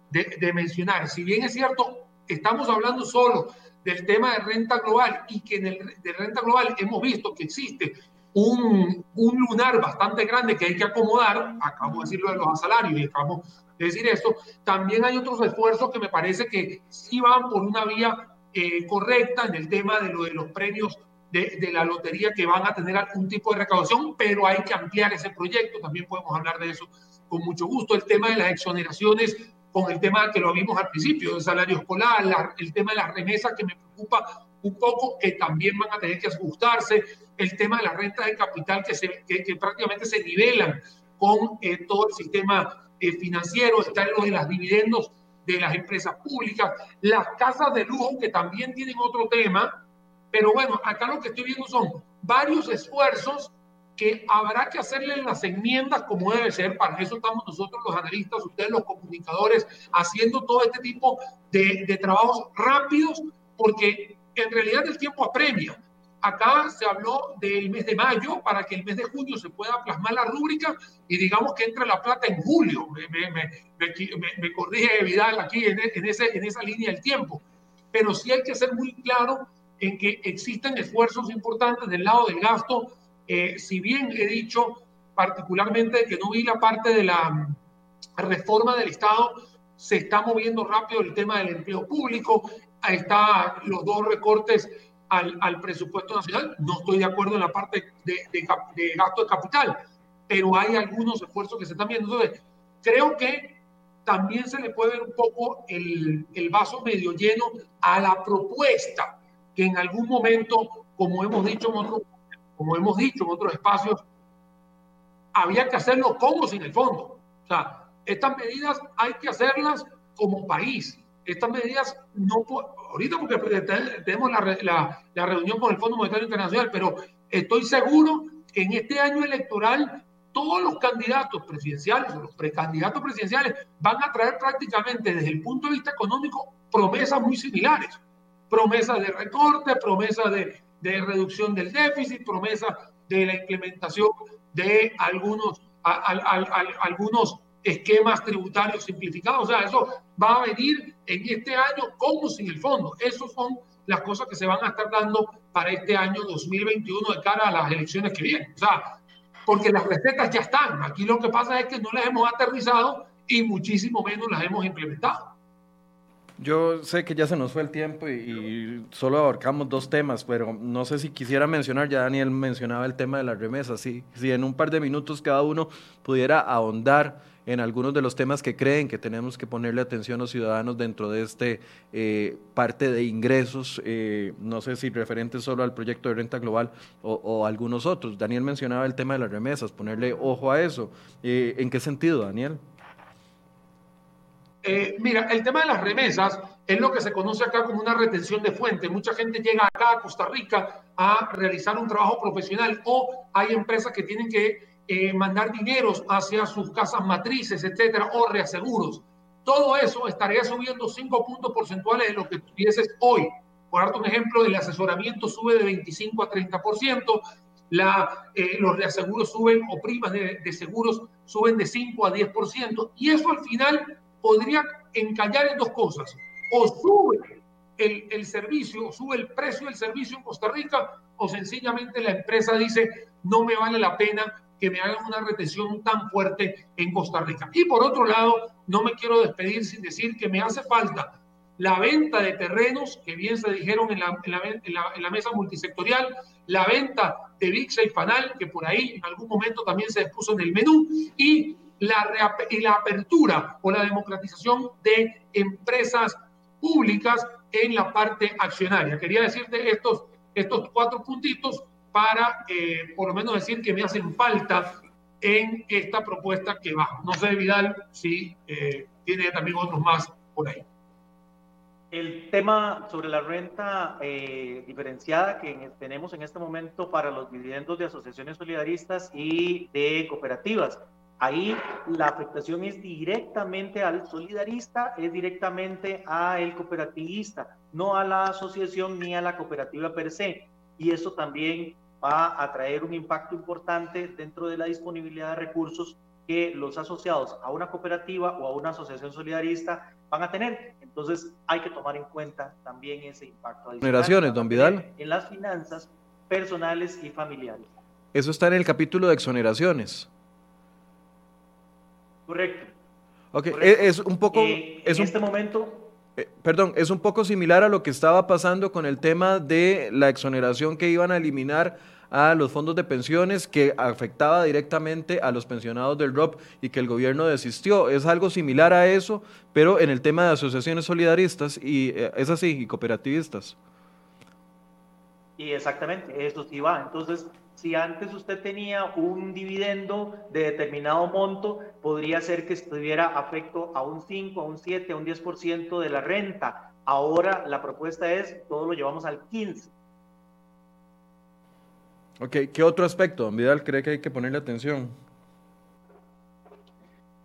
de, de mencionar. Si bien es cierto, estamos hablando solo del tema de renta global y que en el de renta global hemos visto que existe un, un lunar bastante grande que hay que acomodar, acabo de decirlo de los salarios y acabo de decir esto, también hay otros esfuerzos que me parece que sí van por una vía eh, correcta en el tema de lo de los premios de, de, la lotería que van a tener algún tipo de recaudación, pero hay que ampliar ese proyecto, también podemos hablar de eso con mucho gusto. El tema de las exoneraciones con el tema que lo vimos al principio, del salario escolar, el tema de las remesas que me preocupa un poco, que también van a tener que ajustarse, el tema de las rentas de capital que, se, que, prácticamente se nivelan con eh, todo el sistema eh, financiero, está en lo de las dividendos de las empresas públicas, las casas de lujo que también tienen otro tema, pero bueno, acá lo que estoy viendo son varios esfuerzos que habrá que hacerle las enmiendas como debe ser. Para eso estamos nosotros los analistas, ustedes los comunicadores, haciendo todo este tipo de, de trabajos rápidos, porque en realidad el tiempo apremia. Acá se habló del mes de mayo para que el mes de junio se pueda plasmar la rúbrica y digamos que entre la plata en julio. Me, me, me, me corrige Vidal aquí en, en, ese, en esa línea del tiempo. Pero sí hay que ser muy claro en que existen esfuerzos importantes del lado del gasto eh, si bien he dicho particularmente que no vi la parte de la mm, reforma del Estado, se está moviendo rápido el tema del empleo público, ahí están los dos recortes al, al, presupuesto nacional, no estoy de acuerdo en la parte de, de, de, gasto de capital, pero hay algunos esfuerzos que se están viendo. Entonces, creo que también se le puede ver un poco el, el vaso medio lleno a la propuesta que en algún momento, como hemos dicho en como hemos dicho en otros espacios, había que hacerlo como sin el fondo. O sea, estas medidas hay que hacerlas como país. Estas medidas no, ahorita porque tenemos la, la reunión con el Fondo Monetario Internacional, pero estoy seguro que en este año electoral todos los candidatos presidenciales o los precandidatos presidenciales van a traer prácticamente desde el punto de vista económico promesas muy similares. Promesas de recorte, promesas de, de reducción del déficit, promesas de la implementación de algunos, algunos esquemas tributarios simplificados. O sea, eso va a venir en este año como sin el fondo. Esas son las cosas que se van a estar dando para este año 2021 de cara a las elecciones que vienen. O sea, porque las recetas ya están. Aquí lo que pasa es que no las hemos aterrizado y muchísimo menos las hemos implementado. Yo sé que ya se nos fue el tiempo y, solo abarcamos dos temas, pero no sé si quisiera mencionar, ya Daniel mencionaba el tema de las remesas, sí, si en un par de minutos cada uno pudiera ahondar en algunos de los temas que creen que tenemos que ponerle atención a los ciudadanos dentro de este eh, parte de ingresos, eh, no sé si referente solo al proyecto de renta global o, algunos otros. Daniel mencionaba el tema de las remesas, ponerle ojo a eso. Eh, ¿En qué sentido, Daniel? Eh, mira, el tema de las remesas es lo que se conoce acá como una retención de fuente. Mucha gente llega acá a Costa Rica a realizar un trabajo profesional o hay empresas que tienen que eh, mandar dineros hacia sus casas matrices, etcétera, o reaseguros. Todo eso estaría subiendo 5 puntos porcentuales de lo que tuvieses hoy. Por darte un ejemplo, el asesoramiento sube de 25 a 30%, la, eh, los reaseguros suben o primas de, de seguros suben de 5 a 10%, y eso al final podría encallar en dos cosas. O sube el, el servicio, o sube el precio del servicio en Costa Rica, o sencillamente la empresa dice, no me vale la pena que me hagan una retención tan fuerte en Costa Rica. Y por otro lado, no me quiero despedir sin decir que me hace falta la venta de terrenos, que bien se dijeron en la, en la, en la, mesa multisectorial, la venta de VIXA y FANAL, que por ahí en algún momento también se puso en el menú, y la, la apertura o la democratización de empresas públicas en la parte accionaria. Quería decirte estos, estos cuatro puntitos para eh, por lo menos decir que me hacen falta en esta propuesta que va. No sé, Vidal, si eh, tiene también otros más por ahí. El tema sobre la renta eh, diferenciada que tenemos en este momento para los dividendos de asociaciones solidaristas y de cooperativas. Ahí la afectación es directamente al solidarista, es directamente al cooperativista, no a la asociación ni a la cooperativa per se. Y eso también va a traer un impacto importante dentro de la disponibilidad de recursos que los asociados a una cooperativa o a una asociación solidarista van a tener. Entonces hay que tomar en cuenta también ese impacto. Exoneraciones, don Vidal. En las finanzas personales y familiares. Eso está en el capítulo de exoneraciones. Correcto. Ok, e, Es, un poco... en este momento... Eh, perdón, es un poco similar a lo que estaba pasando con el tema de la exoneración que iban a eliminar a los fondos de pensiones que afectaba directamente a los pensionados del ROP y que el gobierno desistió. Es algo similar a eso, pero en el tema de asociaciones solidaristas y eh, es así, y cooperativistas. Y exactamente, eso sí va. Entonces, si antes usted tenía un dividendo de determinado monto, podría ser que estuviera afecto a un 5, a un 7, a un 10% de la renta. Ahora la propuesta es, todo lo llevamos al 15. Ok, ¿qué otro aspecto, don Vidal, cree que hay que ponerle atención?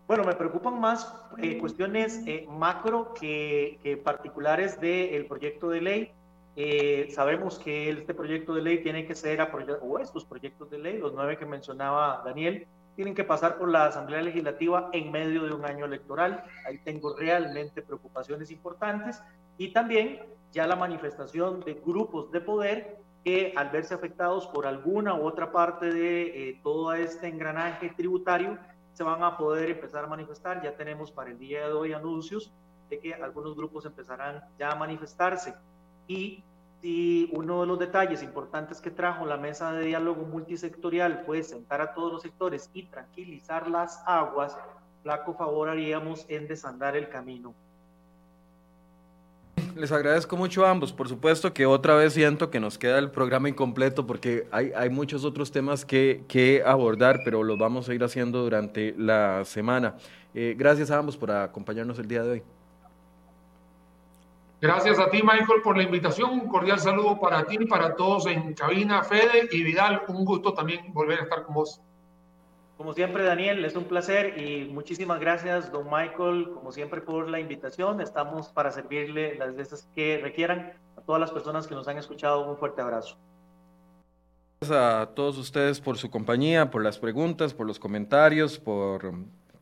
Bueno, me preocupan más eh, cuestiones eh, macro que, que particulares del proyecto de ley. Eh, sabemos que este proyecto de ley tiene que ser, o estos proyectos de ley, los nueve que mencionaba Daniel, tienen que pasar por la Asamblea Legislativa en medio de un año electoral. Ahí tengo realmente preocupaciones importantes y también ya la manifestación de grupos de poder que al verse afectados por alguna u otra parte de eh, todo este engranaje tributario, se van a poder empezar a manifestar. Ya tenemos para el día de hoy anuncios de que algunos grupos empezarán ya a manifestarse. Y si uno de los detalles importantes que trajo la mesa de diálogo multisectorial fue sentar a todos los sectores y tranquilizar las aguas, flaco favor haríamos en desandar el camino. les agradezco mucho a ambos. Por supuesto que otra vez siento que nos queda el programa incompleto porque hay, hay muchos otros temas que, que, abordar, pero los vamos a ir haciendo durante la semana. Eh, gracias a ambos por acompañarnos el día de hoy. Gracias a ti, Michael, por la invitación. Un cordial saludo para ti y para todos en cabina, Fede y Vidal. Un gusto también volver a estar con vos. Como siempre, Daniel, es un placer y muchísimas gracias, don Michael, como siempre, por la invitación. Estamos para servirle las veces que requieran. A todas las personas que nos han escuchado, un fuerte abrazo. Gracias a todos ustedes por su compañía, por las preguntas, por los comentarios, por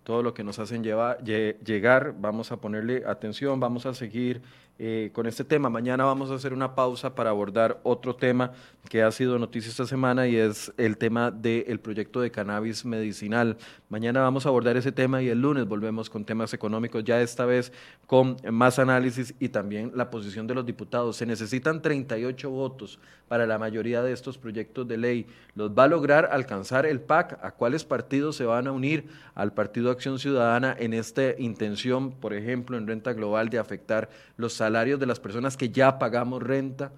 todo lo que nos hacen llegar. Vamos a ponerle atención, vamos a seguir eh, con este tema. Mañana vamos a hacer una pausa para abordar otro tema que ha sido noticia esta semana y es el tema del proyecto de cannabis medicinal. Mañana vamos a abordar ese tema y el lunes volvemos con temas económicos, ya esta vez con más análisis y también la posición de los diputados. Se necesitan 38 votos para la mayoría de estos proyectos de ley. ¿Los va a lograr alcanzar el PAC? ¿A cuáles partidos se van a unir al Partido Acción Ciudadana en esta intención, por ejemplo, en renta global de afectar los salarios de las personas que ya pagamos renta.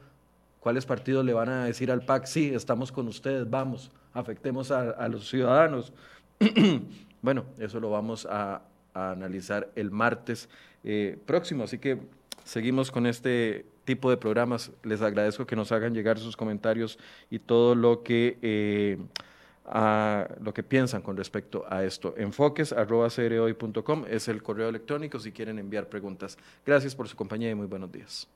¿Cuáles partidos le van a decir al PAC, sí, estamos con ustedes, vamos, afectemos a, los ciudadanos? *clears throat* bueno, eso lo vamos a, analizar el martes eh, próximo, así que seguimos con este tipo de programas. Les agradezco que nos hagan llegar sus comentarios y todo lo que... Eh, a lo que piensan con respecto a esto. Enfoques.com es el correo electrónico si quieren enviar preguntas. Gracias por su compañía y muy buenos días.